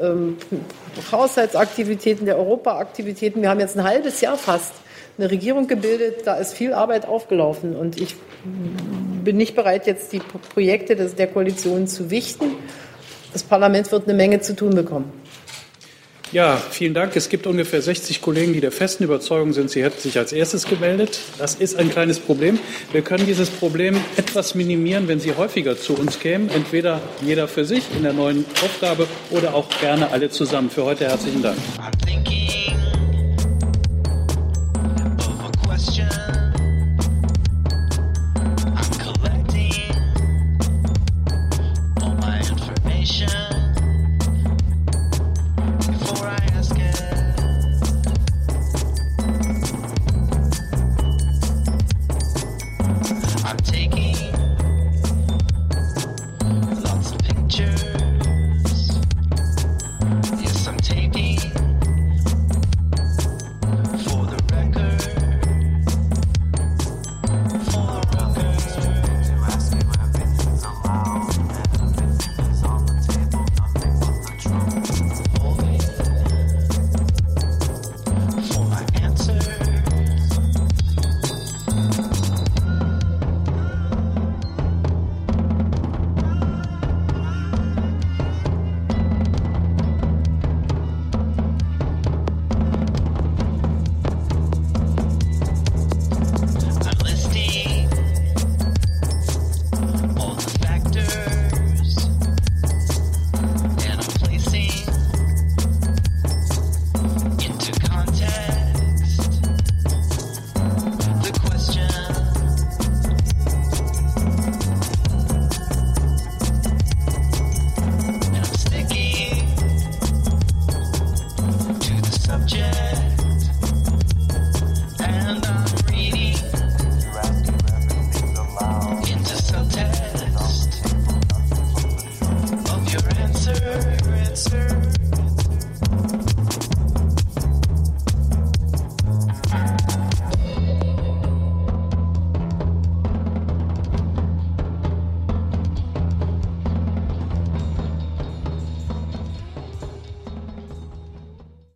ähm, Haushaltsaktivitäten, der Europaaktivitäten. Wir haben jetzt ein halbes Jahr fast eine Regierung gebildet. Da ist viel Arbeit aufgelaufen. Und ich bin nicht bereit, jetzt die Projekte der Koalition zu wichten. Das Parlament wird eine Menge zu tun bekommen. Ja, vielen Dank. Es gibt ungefähr 60 Kollegen, die der festen Überzeugung sind, sie hätten sich als erstes gemeldet. Das ist ein kleines Problem. Wir können dieses Problem etwas minimieren, wenn Sie häufiger zu uns kämen. Entweder jeder für sich in der neuen Aufgabe oder auch gerne alle zusammen. Für heute herzlichen Dank.